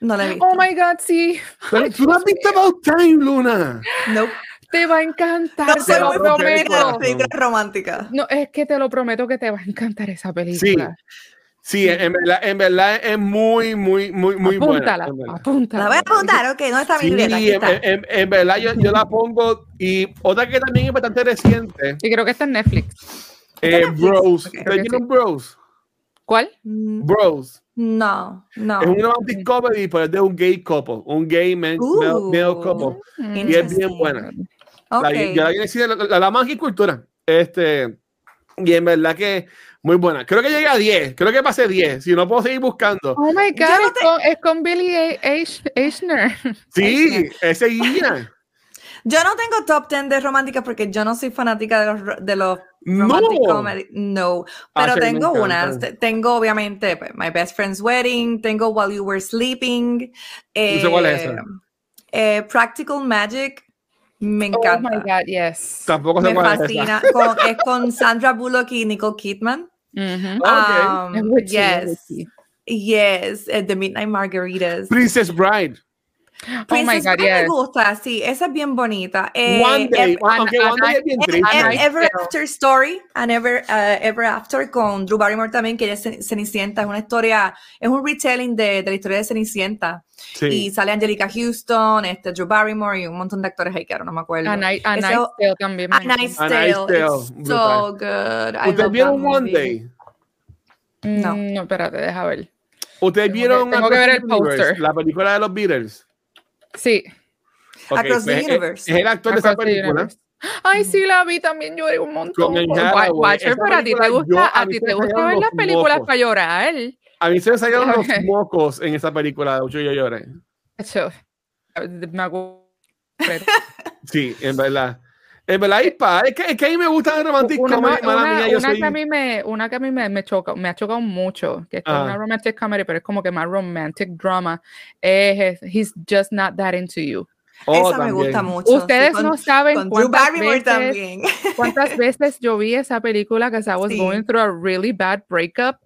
no la he visto. Oh my God, sí. Pero tú no has visto About Time, Luna. Nope. Te va a encantar, No te soy lo muy de las prometo. películas románticas. No, es que te lo prometo que te va a encantar esa película. Sí, en verdad, en verdad es muy, muy, muy, muy apúntala, buena. apúntala. La voy a apuntar, ok, ¿dónde está mi Sí, en, en- en verdad yo, yo la pongo y otra que también es bastante reciente, Y creo que está en Netflix. Eh? Bros. Ok. ¿Ustedes Creo que vieron Bros? ¿Cuál? Mm, Bros. No, no. Es un romantic comedy, pero es de un gay couple, un gay man, male, male couple. Y es bien buena. La, yo la vi en el cine, la, la, la más y cultura. Este, y en verdad que muy buena. Creo que llegué a 10, creo que pasé 10. Si no puedo seguir buscando. Oh my God, no es, con, es con Billy Eichner. Sí, ese guía. Yo no tengo top 10 de románticas porque yo no soy fanática de los, de los romantic No. comedy. No, Ah, pero sí, tengo encanta. unas. Te- Tengo obviamente pues, My Best Friend's Wedding, tengo While You Were Sleeping. sé cuál es eh, esa. eh, Practical Magic. Me Oh encanta. my God, yes. Tampoco se Me fascina. Con- es con Sandra Bullock y Nicole Kidman. Ujú. Ok. Um, Es es yes. Yes, eh, The Midnight Margaritas. Princess Bride. Oh my God, Bride me yes. gusta, sí, esa es bien bonita. Eh, One Day. Ev- aunque An- One Day es bien An- triste. Ev- Night Ever. After Story, and Ever, uh, Ever After con Drew Barrymore también, que es Cen- Cenicienta, es una historia, es un retelling de, de la historia de Cenicienta. Y Sí. sale Angelica Houston, este, Drew Barrymore y un montón de actores ahí que ahora no me acuerdo. A Night, Tale también. A A Tale. Night's Tale, It's so good. I ¿Ustedes vieron One movie. Day? No. Mm, No, espérate, deja ver. ¿Ustedes vieron tengo que ver el póster. La película de los Beatles. Sí. Across the pues, es- Universe. Es el actor de esa película. Universe. Ay, sí, la vi también, lloré un montón. Watcher, pero a ti te yo- gusta, a ti te gusta ver las películas mocos. para llorar. A mí se me salieron los mocos en esa película. De hecho, yo lloré. Me acuerdo. Sí, en verdad. En verdad, y pa, es que, es que a mí me gusta el romantic Una, comedy, mala una- mía, yo una soy- que a mí me, una que a mí me, me choca, me ha chocado mucho, que es Ah. una romantic comedy, pero es como que más romantic drama, es He's Just Not That Into You. Oh, Esa me también. gusta mucho. Ustedes sí, con- no saben cuántas Barrymore veces, también. cuántas veces yo vi esa película que I was Sí. going through a really bad breakup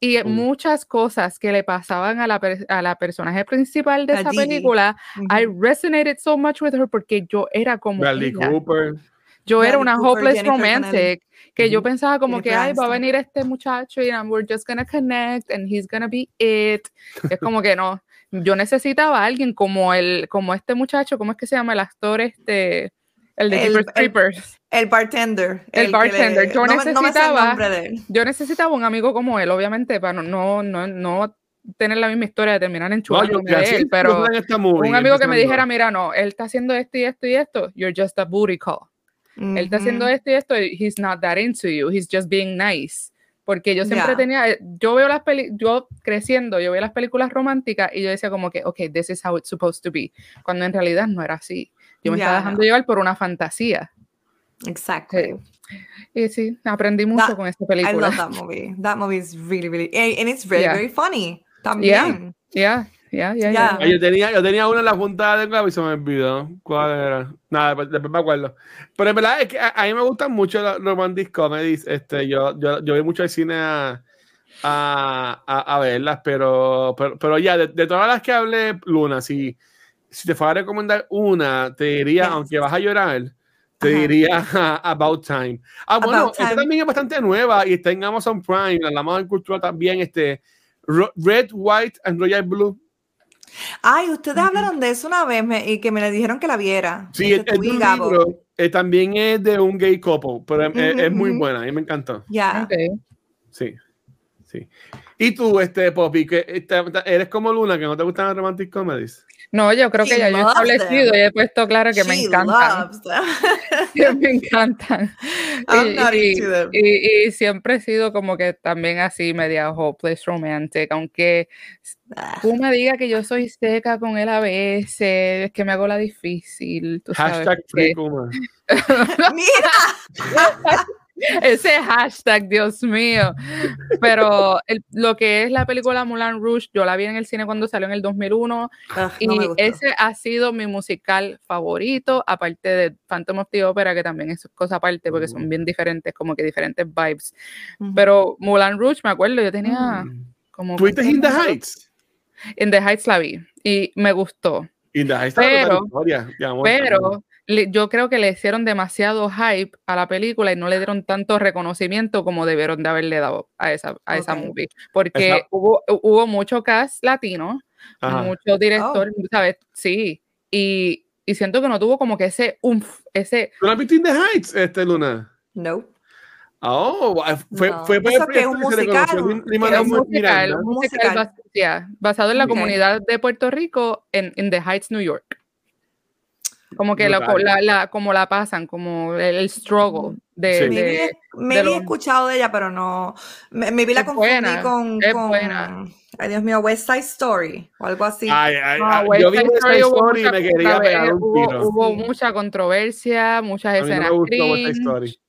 y Mm. muchas cosas que le pasaban a la, a la personaje principal de A esa Gigi. película, I resonated so much with her porque yo era como Bradley ella. Cooper. Yo era una Cooper, hopeless Jennifer Connelly. romantic que yo pensaba como que ay va a venir este muchacho y we're just gonna connect and he's gonna be it. Es como que no. Yo necesitaba a alguien como el como este muchacho, ¿cómo es que se llama el actor este el de el- Creepers? El bartender. El que bartender, yo no, me- no me sé el necesitaba- nombre de él. Yo necesitaba un amigo como él, obviamente para no no no, no tener la misma historia de terminar No, yo enchulándome de él, pero en movie, un amigo que me dijera, mira, no, él está haciendo esto y esto y esto, you're just a booty call. Él está haciendo esto y esto, he's not that into you, he's just being nice. Porque yo siempre Ya. tenía, yo veo las peli, yo creciendo, yo veo las películas románticas y yo decía como que, ok, this is how it's supposed to be, cuando en realidad no era así. Yo me Ya, estaba dejando no. llevar por una fantasía. Exactly. Y sí, aprendí mucho That- con esta I película. love that movie. That movie is really, really, and it's very, Yeah. very funny. También. Yeah, yeah, yeah, Yeah. Ah, Yo tenía, yo tenía una en la junta de clave y se me olvidó. ¿Cuál era? Nada, después, después me acuerdo. Pero en verdad es que a, a mí me gustan mucho los romantic comedies. Este, yo, yo, yo voy mucho al cine a, a, a, a verlas, pero, pero, pero ya, de, de todas las que hablé, Luna, si, si te fuera a recomendar una, te diría, Yes. aunque vas a llorar, te Ajá. diría About Time. Ah, bueno, esta también es bastante nueva y está en Amazon Prime, la hablamos en cultura también, este, Red, White and Royal Blue. Ay, ustedes hablaron de eso una vez me- y que me le dijeron que la viera. Sí, es, es de un Gabo. libro, eh, también es de un gay couple, pero es, es- es muy buena, a mí me encantó. Ya. Sí. Sí. ¿Y tú, este, Poppy, que este, eres como Luna, que no te gustan las romantic comedies? No, yo creo que She ya yo he establecido them. y he puesto claro que me encantan. que me encantan. I'm Y, not y- into them. y- y siempre he sido como que también así media hopeless romantic, aunque Ah, tú me digas que yo soy seca con él a veces, es que me hago la difícil, tú sabes. Hashtag free Kuma. Mira, ese hashtag, Dios mío. Pero el- lo que es la película Moulin Rouge, yo la vi en el cine cuando salió en el 2001 Ugh, y no ese ha sido mi musical favorito, aparte de Phantom of the Opera, que también es cosa aparte porque son bien diferentes, como que diferentes vibes. Pero Moulin Rouge, me acuerdo, yo tenía como... ¿Tuviste In the 15 Heights? In the Heights la vi y me gustó. In the Heights Pero- está historia. Pero le- yo creo que le hicieron demasiado hype a la película y no le dieron tanto reconocimiento como debieron de haberle dado a esa, a esa Ok. movie. Porque Esa- hubo, hubo mucho cast latino, Ajá. mucho director, ¿sabes? Sí. Y, y siento que no tuvo como que ese umf, ese... ¿Tú has visto In the Heights, este, Luna? No. Oh, fue, No. fue por ¿Eso el qué es, un que se le musical? conoció Lin- Lin- ¿Qué Es es un musical, Miranda. un Un musical musical. bas- yeah, basado en la Ok. comunidad de Puerto Rico en, en The Heights, New York. Como que la, la, la- como la pasan, como el, el struggle de, Sí. de- Maybe, maybe de he los- escuchado de ella, pero no. Me, maybe la confundí buena, con, con- buena. Ay, Dios mío, West Side Story o algo así. Ay, ay, No, ay, yo vi West Side Story y me quería pegar un hubo, tiro. hubo Sí. mucha controversia, muchas mí no me escenas gustó West Side. Story.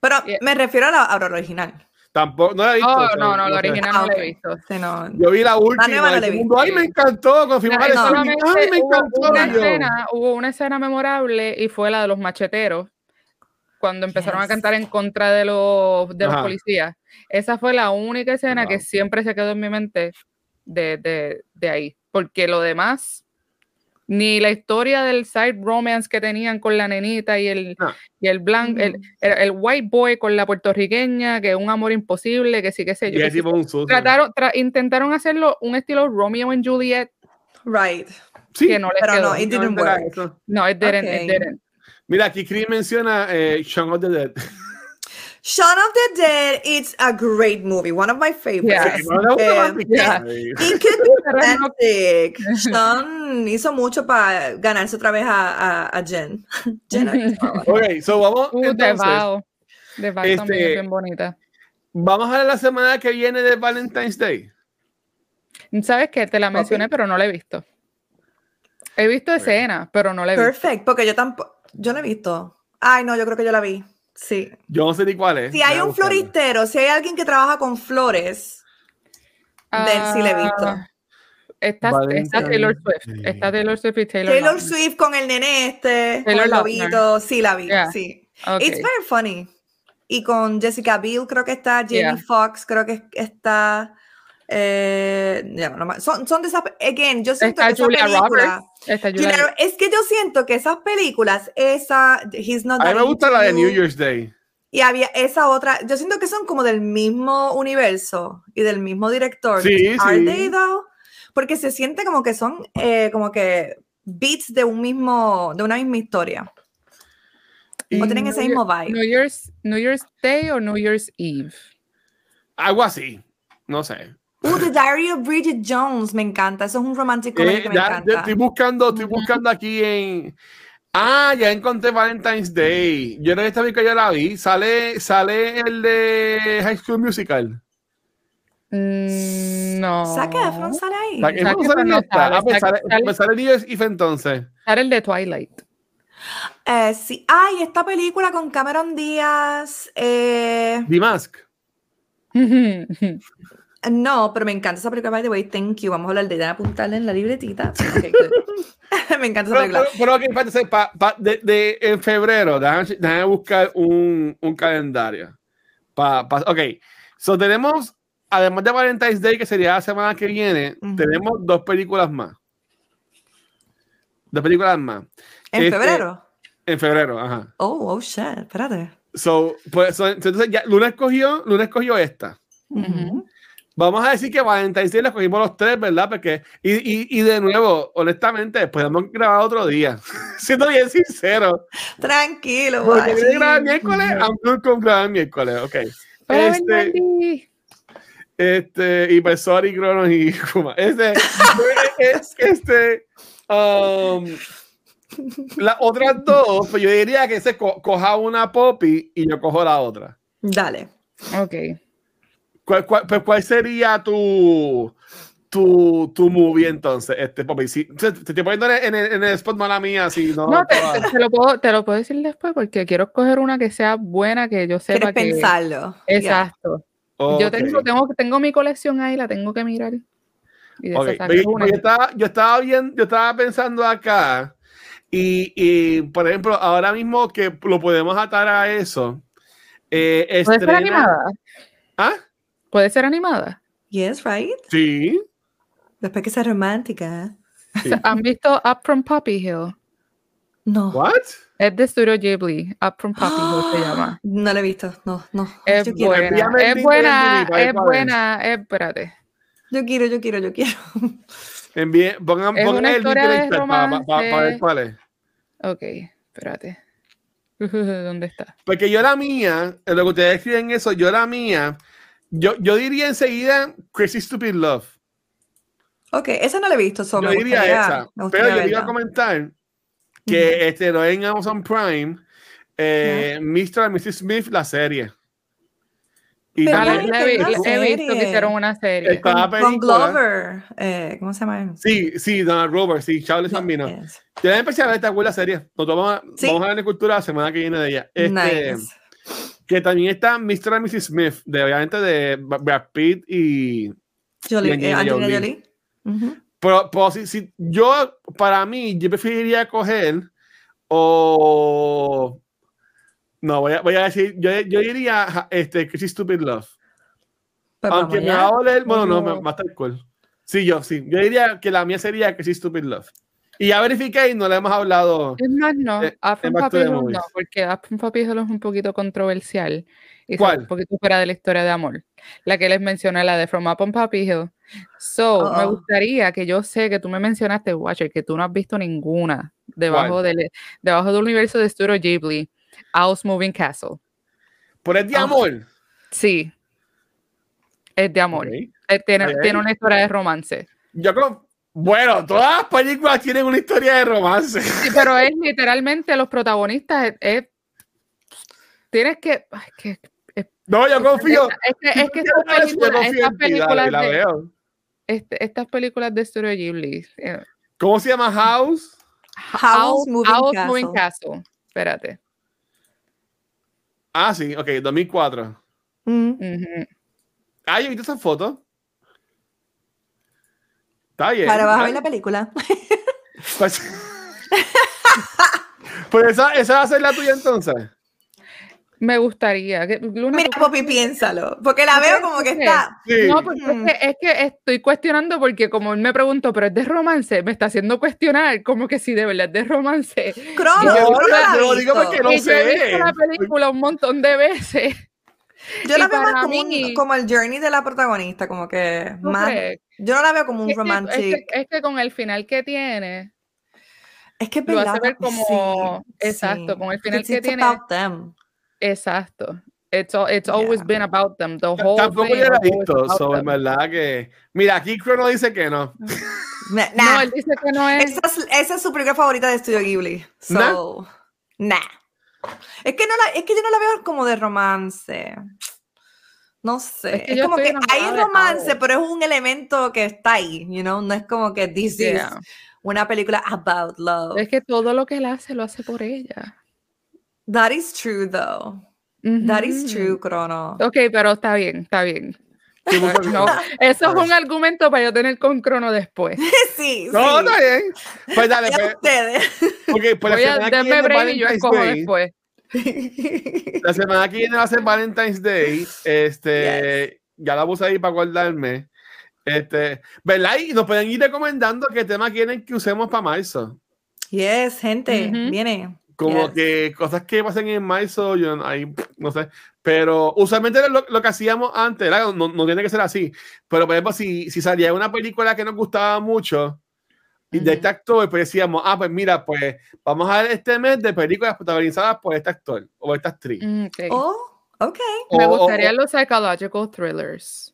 pero yeah. me refiero a la, a la original. Tampoco, no la he visto. Oh, o sea, no, no, la original Ah, no la he visto. Sí, no. Yo vi la última. y la he todo el mundo, visto. Ay, me encantó. Cuando fuimos No, no. Ay, me hubo encantó. una y escena, hubo una escena memorable y fue la de los macheteros cuando empezaron a Yes. cantar en contra de los, de los policías. Esa fue la única escena que Wow. siempre se quedó en mi mente de, de, de ahí, porque lo demás, ni la historia del side romance que tenían con la nenita y el, No. y el blanco, el, el, el white boy con la puertorriqueña, que es un amor imposible, que sí que sé yo. Y que sí un trataron, tra- intentaron hacerlo un estilo Romeo and Juliet Right. Sí, que no les Pero quedó. no, it didn't work. No, it didn't, it Ok. didn't. Mira, aquí Chris menciona eh, Shaun of the Dead. Shaun of the Dead, it's a great movie, one of my favorites. Le gusta Eh, yeah. It could be romantic. Sean hizo mucho para ganarse otra vez a, a, a Jen. Jen. Ok, so vamos Uh, de entonces. De Val también este, es bien bonita. Vamos a ver la semana que viene de Valentine's Day. ¿Sabes qué? Te la mencioné, pero no la he visto. He visto escenas, pero no la he visto. Perfect, porque yo tampoco, yo no he visto. Ay, no, yo creo que yo la vi. Sí. Yo no sé ni cuál es. Si hay un floristero, si hay alguien que trabaja con flores, de él sí la he visto. Ah, Está, Taylor Swift. Está Taylor Swift y Taylor, Taylor. Swift con el nene este, con Taylor el lobito, sí la vi, Yeah. sí. It's very funny. Y con Jessica Biel creo que está, Jamie Yeah. Foxx creo que está. Eh, ya, no me- son, son de esas. Again, yo siento Está que esa Julia película. Roberts. Está Julia Julia- es que yo siento que esas películas, esa, He's Not A mí me gusta la de New Year's Day. Y había esa otra, yo siento que son como del mismo universo y del mismo director. Sí, Are sí. they though? Porque se siente como que son eh, como que beats de un mismo, de una misma historia. Y O tienen ese New mismo Year- vibe. New Year's, New Year's Day o New Year's Eve. algo así. No sé. Uh, The Diary of Bridget Jones, me encanta. Eso es un romantic comedy Eh, que me ya- encanta. estoy buscando, estoy buscando aquí en. Ah, ya encontré Valentine's Day. Yo que esta vez que ya la vi. Sale, sale el de High School Musical. Mm, no. Zac Efron sale ahí. Zac Efron sale no sale, Ah, pues sale, sale- pues sale Eve entonces. Era el de Twilight. Eh, sí. Ay, esta película con Cameron Díaz. eh, The Mask. no, pero me encanta esa película. By the way, thank you. Vamos a hablar de ella, apuntarla en la libretita. Ok, good. me encanta esa Pero, película. pero, pero ok, espérate, pa- pa- de, de- en febrero, déjame, déjame buscar un, un calendario. Pa, pa- ok, so tenemos, además de Valentine's Day, que sería la semana que viene, Ujú. tenemos dos películas más. Dos películas más. En este- febrero. En febrero, ajá. Oh, oh, shit. Espérate. So, pues, so, entonces ya, Luna escogió, Luna escogió esta. Ujú. Vamos a decir que Valentine's Day la escogimos los tres, ¿verdad? Porque, y, y, y de nuevo, honestamente, podemos grabar otro día. Siendo bien sincero. Tranquilo, Porque guachi. viene grabar miércoles, I'm good con grabar miércoles, ok. Para Este. Este, y pues sorry, Cronos y Kuma. Este, es- este, um, las otras dos, pues yo diría que se co- coja una Poppy y yo cojo la otra. Dale. Ok. ¿Cuál, cuál, pues, ¿cuál sería tu, tu, tu movie entonces, este Poppy? Si, te, te estoy poniendo en el, en el spot mala mía, si no. No, te, toda- te- te lo puedo, te lo puedo decir después porque quiero escoger una que sea buena, que yo sepa ¿Quieres que... pensarlo? Exacto. Yo tengo, tengo, tengo mi colección ahí, la tengo que mirar. Y pero saco yo, estaba, yo estaba bien, yo estaba pensando acá y, y, por ejemplo, ahora mismo que lo podemos atar a eso. Eh, ¿Puede ser estrena- animada? ¿Ah? ¿Puede ser animada? Yes, right? Sí. Después que sea romántica. sí. ¿Han visto Up from Poppy Hill? No. What? Es de Studio Ghibli. Up from Poppy Hill se llama. No lo he visto. No, no. Es yo quiero. buena, es buena, es buena, es- espérate. Yo quiero, yo quiero, yo quiero. Envíe, pongan, Es pongan una el link de para, para- para ver cuál es. Ok, espérate. ¿Dónde está? Porque yo la mía, lo que ustedes escriben eso, yo la mía, yo, yo diría enseguida Crazy Stupid Love. Ok, esa no la he visto. so yo diría gustaría- esa. Pero yo iba a comentar que este, lo en Amazon Prime, eh, Mr. and Mrs. Smith, la serie. Y Pero la- también la he, una vi- he visto que hicieron una serie. Con, la con. Glover. Eh, ¿Cómo se llama? Sí, sí, Donald Robert, sí, Charles Gambino. Yes. Yo empecé a ver esta buena serie. Nos vamos a, Sí. vamos a ver en cultura la semana que viene de ella. Este, Nice. Que también está Mr. and Mrs. Smith, de, obviamente de Brad Pitt y. Jolie, y eh, Angelina Jolie. Jolie. Ujú. Pero, pero si, si yo, para mí, yo preferiría coger o. No, voy a, voy a decir, yo, yo diría este, Crazy Stupid Love. Pues Aunque me va a bueno, no, No. me va a estar cool. Sí, yo, sí. Yo diría que la mía sería Crazy Stupid Love. Y ya verifiqué y no le hemos hablado. Es no. Movies. no, porque Hill es un poquito controversial. Y ¿Cuál? Un poquito fuera de la historia de amor. La que les mencioné, la de From Up on Poppy Hill. So, me Oh. gustaría que yo sé que tú me mencionaste, Watcher, que tú no has visto ninguna debajo, ¿Cuál? del, debajo del universo de Studio Ghibli. Owl's Moving Castle. Por el de amor. Sí. Es de amor. Eh, Tiene, tiene una historia de romance. Yo creo. Bueno, todas las películas tienen una historia de romance. Sí, pero es literalmente los protagonistas. Es, es- tienes que. ay, que- es, No, yo confío. es que, es que Yo estas películas, estas la de, este- estas películas de Studio Ghibli. eh, ¿Cómo se llama House? Howl's Owl- Moving Owl's Castle. Moving Castle. Espérate. Ah, sí, ok, 2004. Mm. Ah, yo he visto esa foto. Está bien. Ahora vas a ver la película. Pues, pues esa, esa va a ser la tuya entonces. Me gustaría. Luna, Mira, ¿tú Poppy, piénsalo. Porque la ¿Tú veo como que está. Sí. No, porque Mm. es, que, es que estoy cuestionando porque como él me preguntó, pero es de romance, me está haciendo cuestionar como que si de verdad es de romance. Crono, No, yo no la digo porque no y yo he visto sé. la película un montón de veces. Yo la y veo más como, un- mí- como el journey de la protagonista, como que ¿No más. crees? Yo no la veo como un Es que- romantic. Es que, es que con el final que tiene, Es que es lo hace ver como- sí, exacto, sí. con el final It's- que tiene. about them. exacto. It's, al- it's always Yeah. been about them. The whole Tampoco thing yo la he visto, so, en verdad que. Mira, aquí Chrono dice que no. Nah, No, nah. él dice que no es. Esa, es, esa es su película favorita de Studio Ghibli. So, nah. Es que, no la, es que yo no la veo como de romance. No sé. Es que como que hay romance, pero es un elemento que está ahí, you know? No es como que this is una película about love. Es que todo lo que él hace lo hace por ella. That is true, though. That is true, Crono. Ok, pero está bien, está bien. Sí, No, eso es un argumento para yo tener con Crono después. sí, No, sí. está bien. Pues dale, pues, ustedes. ok, pues Voy a semana que darme viene break y yo Valentine's escojo Day. después. La semana que viene va a ser Valentine's Day. Este, ya la puse ahí para guardarme. Este, ¿verdad? Y nos pueden ir recomendando qué tema quieren que usemos para marzo. yes, gente, Ujú. viene. Como Yes. que cosas que pasen en marzo, yo ahí, no sé. Pero usualmente lo, lo que hacíamos antes, ¿verdad? no, no tiene que ser así. Pero por ejemplo, si, si salía una película que nos gustaba mucho y de este actor, pues decíamos, ah, pues mira, pues vamos a ver este mes de películas protagonizadas por este actor o esta actriz. Mm, ok. Oh, ok. Me O- o- gustarían los psychological thrillers.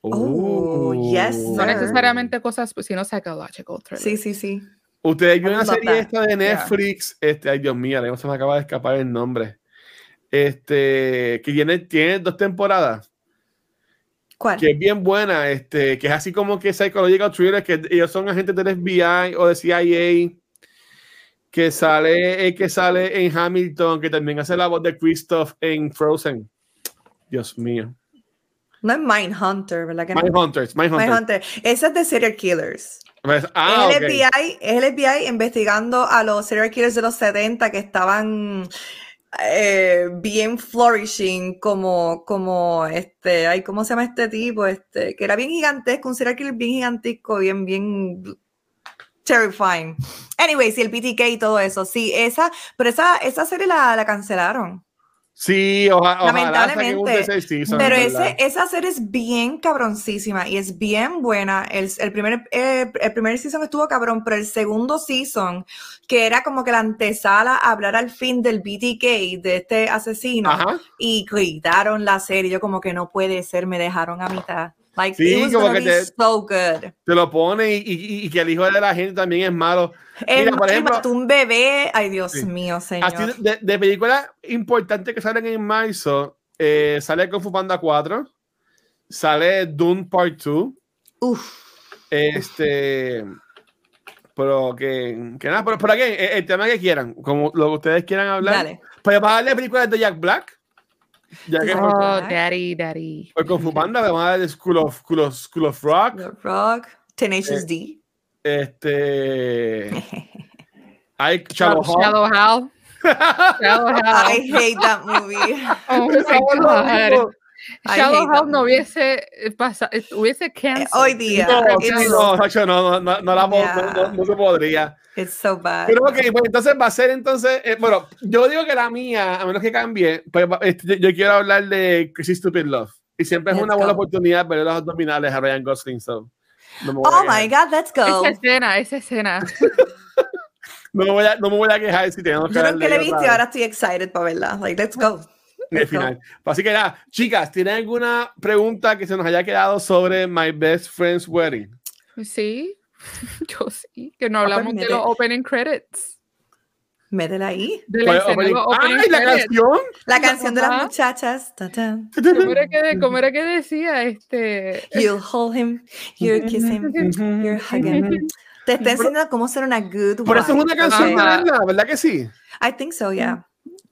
Oh, yes, Uh. No necesariamente cosas, sino psychological thriller. Sí, sí, sí. Ustedes vieron love serie that. esta de Netflix, este, ay Dios mío, se me acaba de escapar el nombre. Este, que tiene, tiene dos temporadas, ¿Cuál? que es bien buena, este, que es así como que psychological thriller, que ellos son agentes del FBI o de CIA, que sale, el que sale en Hamilton, que también hace la voz de Christoph en Frozen. Dios mío. No es Mindhunter, ¿verdad que no? Mindhunters, Mindhunters. Mindhunter. Ese es de serial killers. Pues, ah, es, el ok. FBI, es el FBI investigando a los serial killers de los 70 que estaban eh, bien flourishing como, como este, ay, ¿cómo se llama este tipo? Este, que era bien gigantesco, un serial killer bien gigantesco, bien, bien terrifying. Anyways, y el BTK y todo eso, sí, esa, pero esa, esa serie la, la cancelaron. Sí, oja- Lamentablemente, season, Pero ese, esa serie es bien cabroncísima y es bien buena. El, el primer, eh, el primer season estuvo cabrón, pero el segundo season, que era como que la antesala a hablar al fin del BTK, de este asesino, Ajá. y quitaron la serie. Yo como que no puede ser, me dejaron a mitad. Like, Sí, it was como que be te- so good. Te lo pone y, y- y que el hijo de la gente también es malo. El Mira, por ejemplo- mató un bebé. Ay, Dios Sí. mío, señor. Así de, de películas importantes que salen en marzo, eh, sale Kung Fu Panda 4, sale Dune Part 2, Uf. este, pero que, que nada, pero por aquí, el, el tema que quieran, como lo que ustedes quieran hablar. Dale. Pues vamos a darle películas de Jack Black, ya que Oh. Daddy, daddy. por Kung Fu Panda, vamos a darle School of, School of, School of Rock, The Rock, Tenacious Eh, D. este, hay Shallow Hall. Shallow Hal. Shallow I hate that movie. Oh my that Hal no hubiese pasado, hubiese Eh, canceled. Hoy día. No, no, no, no, no, la no, no- no se podría. It's so bad. Pero ok, pues entonces va a ser entonces, eh, bueno, yo digo que la mía, a menos que cambie, pues este, yo, yo quiero hablar de Crazy Stupid Love. Y siempre es Let's una buena go. oportunidad ver los abdominales a Ryan Gosling. So, no, oh my God, let's go. Esa escena, esa escena. no, me voy a, no me voy a quejar si tenemos que Yo nunca de la he visto y ahora estoy excited para verla. Like, let's go. el final. Así que nada, chicas, ¿tienen alguna pregunta que se nos haya quedado sobre My Best Friend's Wedding? Sí, yo sí, que no Ah, pues hablamos de los opening credits. Métela ahí. De la Pues, de opening- los opening ¡Ay, la canción! La canción de las muchachas. Ta, ta. ¿Cómo era que, cómo era que decía este? You'll hold him, you'll kiss him, you'll hug him. Te está enseñando cómo ser una good Por eso es wife, una canción de Ajá. verdad, ¿verdad que sí? I think so, yeah.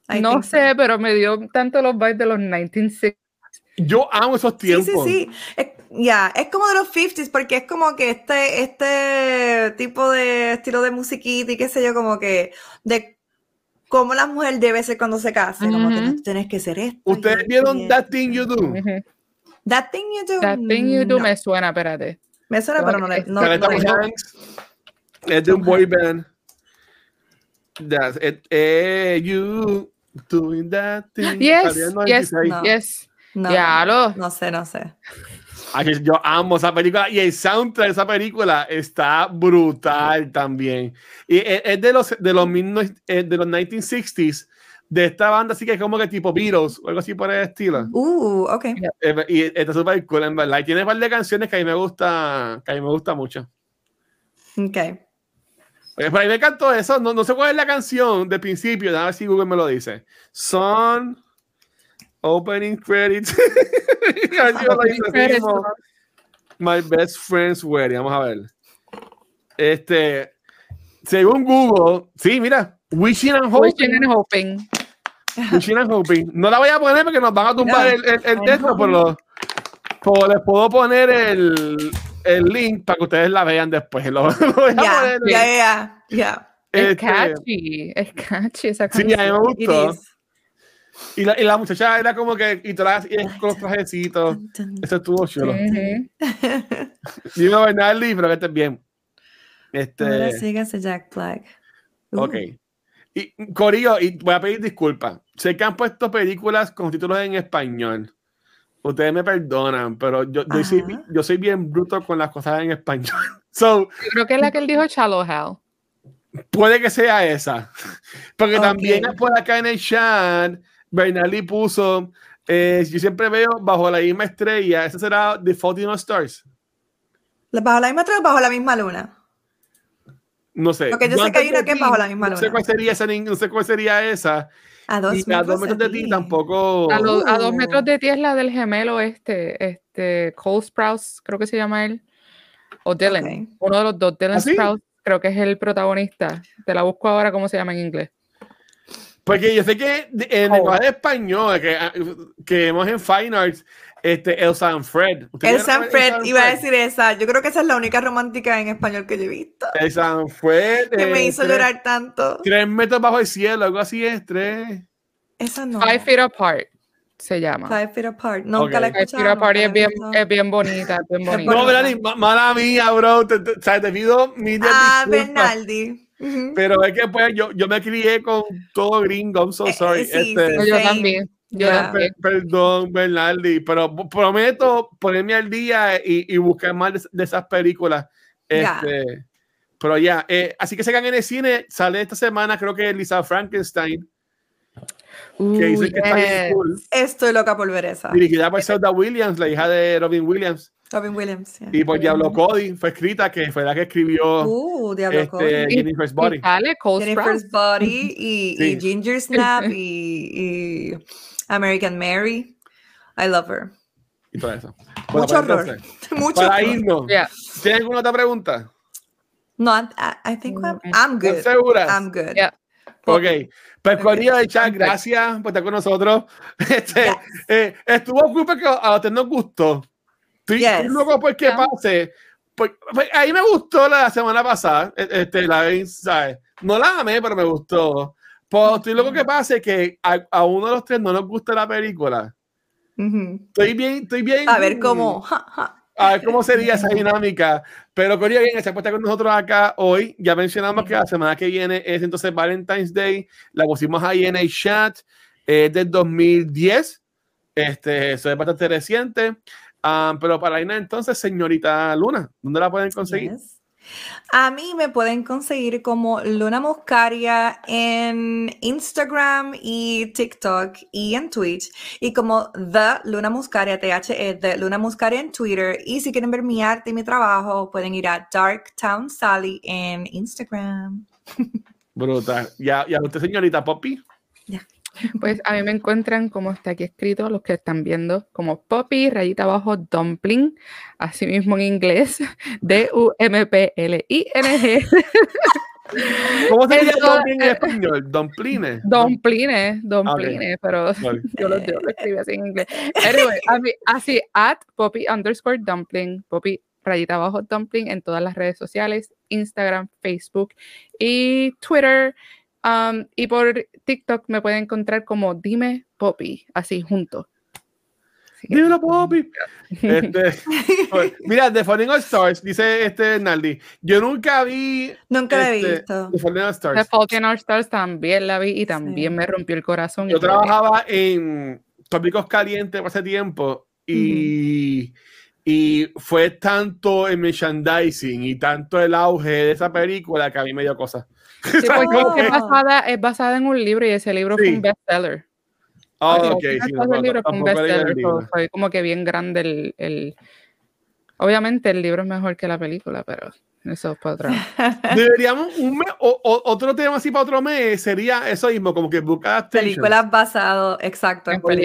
I No think so. sé, pero me dio tanto los vibes de los 1960s. Yo amo esos Sí, tiempos. sí, sí. Es, ya, es como de los 50s porque es como que este, este tipo de estilo de musiquita y qué sé yo, como que de cómo la mujer debe ser cuando se case, como que no tienes que ser esto. ¿Ustedes vieron esto. That Thing You Do? That thing you do? That thing you do No. me suena, espérate. Me suena, pero no, le- no, no Hanks. Es de un boy band. That's it. Eh, you doing that thing. Yes, Salió en yes, 96. No. yes. no, Ya lo. no sé, no sé. Yo amo esa película y el soundtrack de esa película está brutal también. Y es, es de los de los, 19 eh, de los 1960s de esta banda así que es como que tipo Beatles o algo así por el estilo. Uh, ok. Eh, y está súper cool en verdad. Y tiene un par de canciones que a mí me gusta, que a mí me gusta mucho. Ok. Eh, Por ahí me encantó eso. No, no sé cuál es la canción de principio. A ver si Google me lo dice. Son Opening Credits. A ver si me lo Opening dice credits. mismo. My Best Friend's Wedding. Vamos a ver. Este, según Google, sí, mira. Wishing and Wishing Hoping. and hoping. Wishing and Hoping. No la voy a poner porque nos van a tumbar No. el, el, el texto, pero, pero les puedo poner el, el link para que ustedes la vean después. Lo, lo voy a Ya, poner. ya, ya, ya. Es Este, catchy, es catchy esa Sí, canción. a mí me It gustó. Is. Y la, y la muchacha era como que, y todas y con los trajecitos. Eso estuvo chulo. Dime, Bernardi, pero que estés bien. Ahora Este, síganse Jack Black. Uh, ok. Y Corillo, y voy a pedir disculpas. Sé que han puesto películas con títulos en español. Ustedes me perdonan, pero yo, yo, soy, yo soy bien bruto con las cosas en español. So, Yo creo que es la que él dijo Shallow Hal. puede que sea esa. Porque Ok. también por acá en el chat, Bernardi puso eh, yo siempre veo bajo la misma estrella. Ese será The Fault in Stars. ¿Bajo la misma estrella o bajo la misma luna? No sé. Porque yo sé que hay una que es bajo la misma no sé luna. cuál sería esa, no sé cuál sería esa. A dos y a dos metros de ti tampoco. A, lo- a dos Uh. metros de ti es la del gemelo este, este, Cole Sprouse, creo que se llama él. O Dylan. Uno de los dos, Dylan ¿Ah, sí? Sprouse, creo que es el protagonista. Te la busco ahora cómo se llama en inglés. Porque yo sé que en Oh. el lenguaje español que, ah, que vemos en Fine Arts, este, Elsa and Fred. ¿Usted El San Fred, iba a decir esa. Yo creo que esa es la única romántica en español que yo he visto. Elsa and Fred. Que me eh, hizo tres- llorar tanto. Tres metros bajo el cielo, algo así es, tres. Esa no. Five Feet Apart se llama. Five Feet Apart. Nunca la he Ok. Five escuchado. Feet Apart es bien, es bien bonita, es bien bonita. No, ma- mala mía, bro. Te, te- te pido mil Ah. Ujú. Pero es que pues yo, yo me crié con todo gringo. I'm so Eh, sorry. sí, Este, sí, yo también. Yo per- Perdón, Bernaldi, pero prometo ponerme al día y, y buscar más de, de esas películas. Este, Pero ya, eh, así que se en el cine, sale esta semana, creo que Lisa Frankenstein, que dice que está bien yes. cool, Estoy loca por ver esa. dirigida por Zelda Williams, la hija de Robin Williams, Robin Williams. yeah. y por Diablo Cody, fue escrita, que fue la que escribió Uh, Diablo Cody. este, Y- Jennifer's Body. Y sale Jennifer's. Body y, Sí. y Ginger Snap y, y American Mary. I love her. Y todo eso. Bueno, Mucho pues horror. entonces, Mucho Para horror. irnos, Yeah. ¿tienes alguna otra pregunta? No, I, I think I'm, I'm good. ¿Estás seguras? I'm good. Yeah. Ok, pues. Corillo de chat, gracias por estar con nosotros. Este, Yes. eh, estuvo cool porque a usted nos gustó. Estoy, Yes. loco porque Yeah. pase. Pues, pues, a mí me gustó la semana pasada. e- Este, la ¿sabes? No la amé, pero me gustó. Pues estoy loco que pase que a, a uno de los tres no nos gusta la película. Estoy bien, estoy bien. A ver cómo. ja, ja. A ver cómo sería esa dinámica. Pero Corillo, bien, por estar con nosotros acá hoy. Ya mencionamos que la semana que viene es entonces Valentine's Day. La pusimos ahí en el chat. Es del 2010. Este, eso es bastante reciente. Ah, pero para irnos entonces, señorita Luna, ¿dónde la pueden conseguir? Yes. A mí me pueden conseguir como Luna Muscaria en Instagram y TikTok y en Twitch y como The Luna Muscaria, THE, The Luna Muscaria en Twitter. Y si quieren ver mi arte y mi trabajo, pueden ir a Dark Town Sally en Instagram. Brutal. Ya, ya usted, señorita Poppy. Pues a mí me encuentran como está aquí escrito, los que están viendo, como Poppy, rayita abajo, dumpling, así mismo en inglés, D-U-M-P-L-I-N-G, ¿Cómo se dice dumpling en español? Dumplines. dumplines, dumplines, pero Sorry. yo lo, yo lo escribí así en inglés. Anyway, a mí- así, at Poppy underscore dumpling, Poppy rayita abajo dumpling en todas las redes sociales, Instagram, Facebook y Twitter. Um, y por TikTok me pueden encontrar como Dime Poppy, así juntos. Así que- Dímelo, Poppy. Este, pues, mira, The Falling All Stars, dice este Naldi. Yo nunca vi Nunca la he este, visto. The Falling All The Stars. Fault in Our Stars también la vi y también Sí. me rompió el corazón. Yo trabajaba en tópicos calientes hace tiempo y, y fue tanto el merchandising y tanto el auge de esa película que a mí me dio cosas. Sí, porque es, basada, es basada en un libro y ese libro Sí. fue un bestseller. Ah, Porque ok, el sí, libro fue un bestseller, libro. fue como que bien grande el, el- Obviamente el libro es mejor que la película, pero eso es para otra. Deberíamos, un mes- o- o- otro tema así para otro mes sería eso mismo, como que Book Adaptation. Películas basado, exacto, en En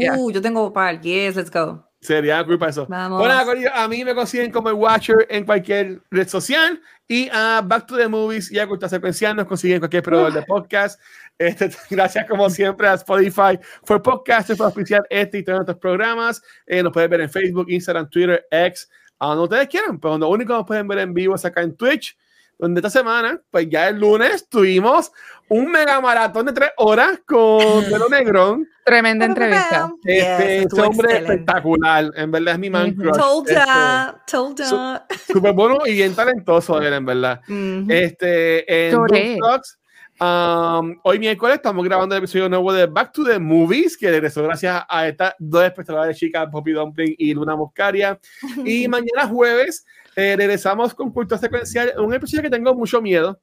yeah. Uh, yo tengo par. Yes, let's go. Sería cool para eso. Vamos. Bueno, Corillo, a mí me consiguen como el Watcher en cualquier red social y a Back to the Movies y a Cultura Secuencial nos consiguen en cualquier proveedor de podcast. Este, gracias como siempre a Spotify por podcast, por oficiar este y todos nuestros programas. Eh, nos pueden ver en Facebook, Instagram, Twitter, X, a donde ustedes quieran, pero lo único que nos pueden ver en vivo es acá en Twitch, donde esta semana, pues ya el lunes tuvimos un mega maratón de tres horas con Melo Negrón. Tremenda entrevista. Este, Yes, este hombre excelente. espectacular, en verdad es mi man crush. Told Este, ya, told ya. Súper bueno y bien talentoso él, en verdad. Este, en Talks, um, hoy miércoles estamos grabando el episodio nuevo de Back to the Movies, que regresó gracias a estas dos espectaculares chicas, Poppy Dumpling y Luna Moscaria. Y mañana jueves eh, regresamos con Cultura Secuencial, un episodio que tengo mucho miedo,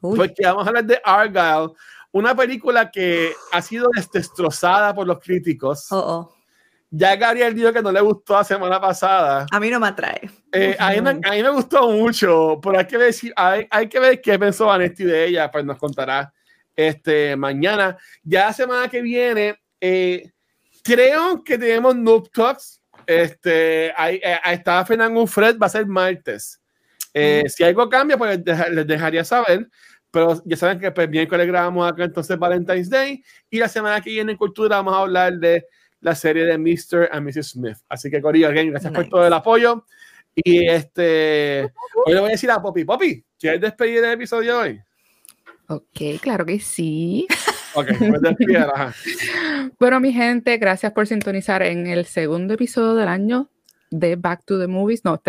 Uy, porque vamos a hablar de Argyle, una película que ha sido des- destrozada por los críticos. Oh, oh. Ya Gabriel dijo que no le gustó la semana pasada. A mí no me atrae. Eh, a, mí me, a mí me gustó mucho, pero hay que ver, si- hay, hay que ver qué pensó Vanetti de ella, pues nos contará este, mañana. Ya la semana que viene, eh, creo que tenemos Noob Talks. Este, ahí, eh, ahí estaba Fernando Fred, va a ser martes. Eh, Ujú. Si algo cambia, pues les, deja- les dejaría saber. Pero ya saben que pues, miércoles grabamos acá entonces Valentine's Day. Y la semana que viene en Cultura vamos a hablar de la serie de Mr. and Mrs. Smith. Así que, Corillo, again, gracias por Nice. todo el apoyo. Y este, hoy le voy a decir a Poppy, Poppy, ¿quieres despedir el episodio hoy? Ok, claro que sí. Ok, pues despídela, ajá. Bueno, mi gente, gracias por sintonizar en el segundo episodio del año de Back to the Movies. No,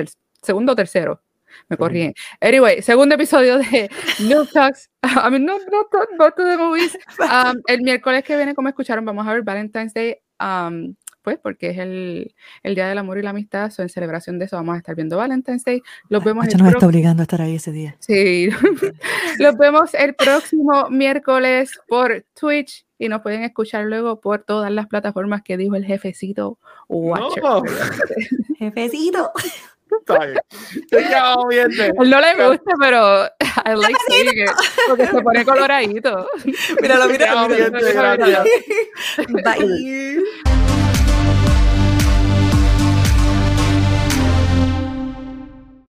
segundo o tercero. Me corrí. Anyway, segundo episodio de New Talks. I mean, no, no, no, Back to the Movies. Um, el miércoles que viene, como escucharon, vamos a ver Valentine's Day. um, pues porque es el, el Día del Amor y la Amistad. So, en celebración de eso vamos a estar viendo Valentine's Day. Los vemos el nos pro- está obligando a estar ahí ese día. Sí, los vemos el próximo miércoles por Twitch y nos pueden escuchar luego por todas las plataformas que dijo el jefecito Watcher. No, Jefecito. está bien. No le gusta, pero I like saying it, porque se pone coloradito. Míralo, míralo, míralo. Bye.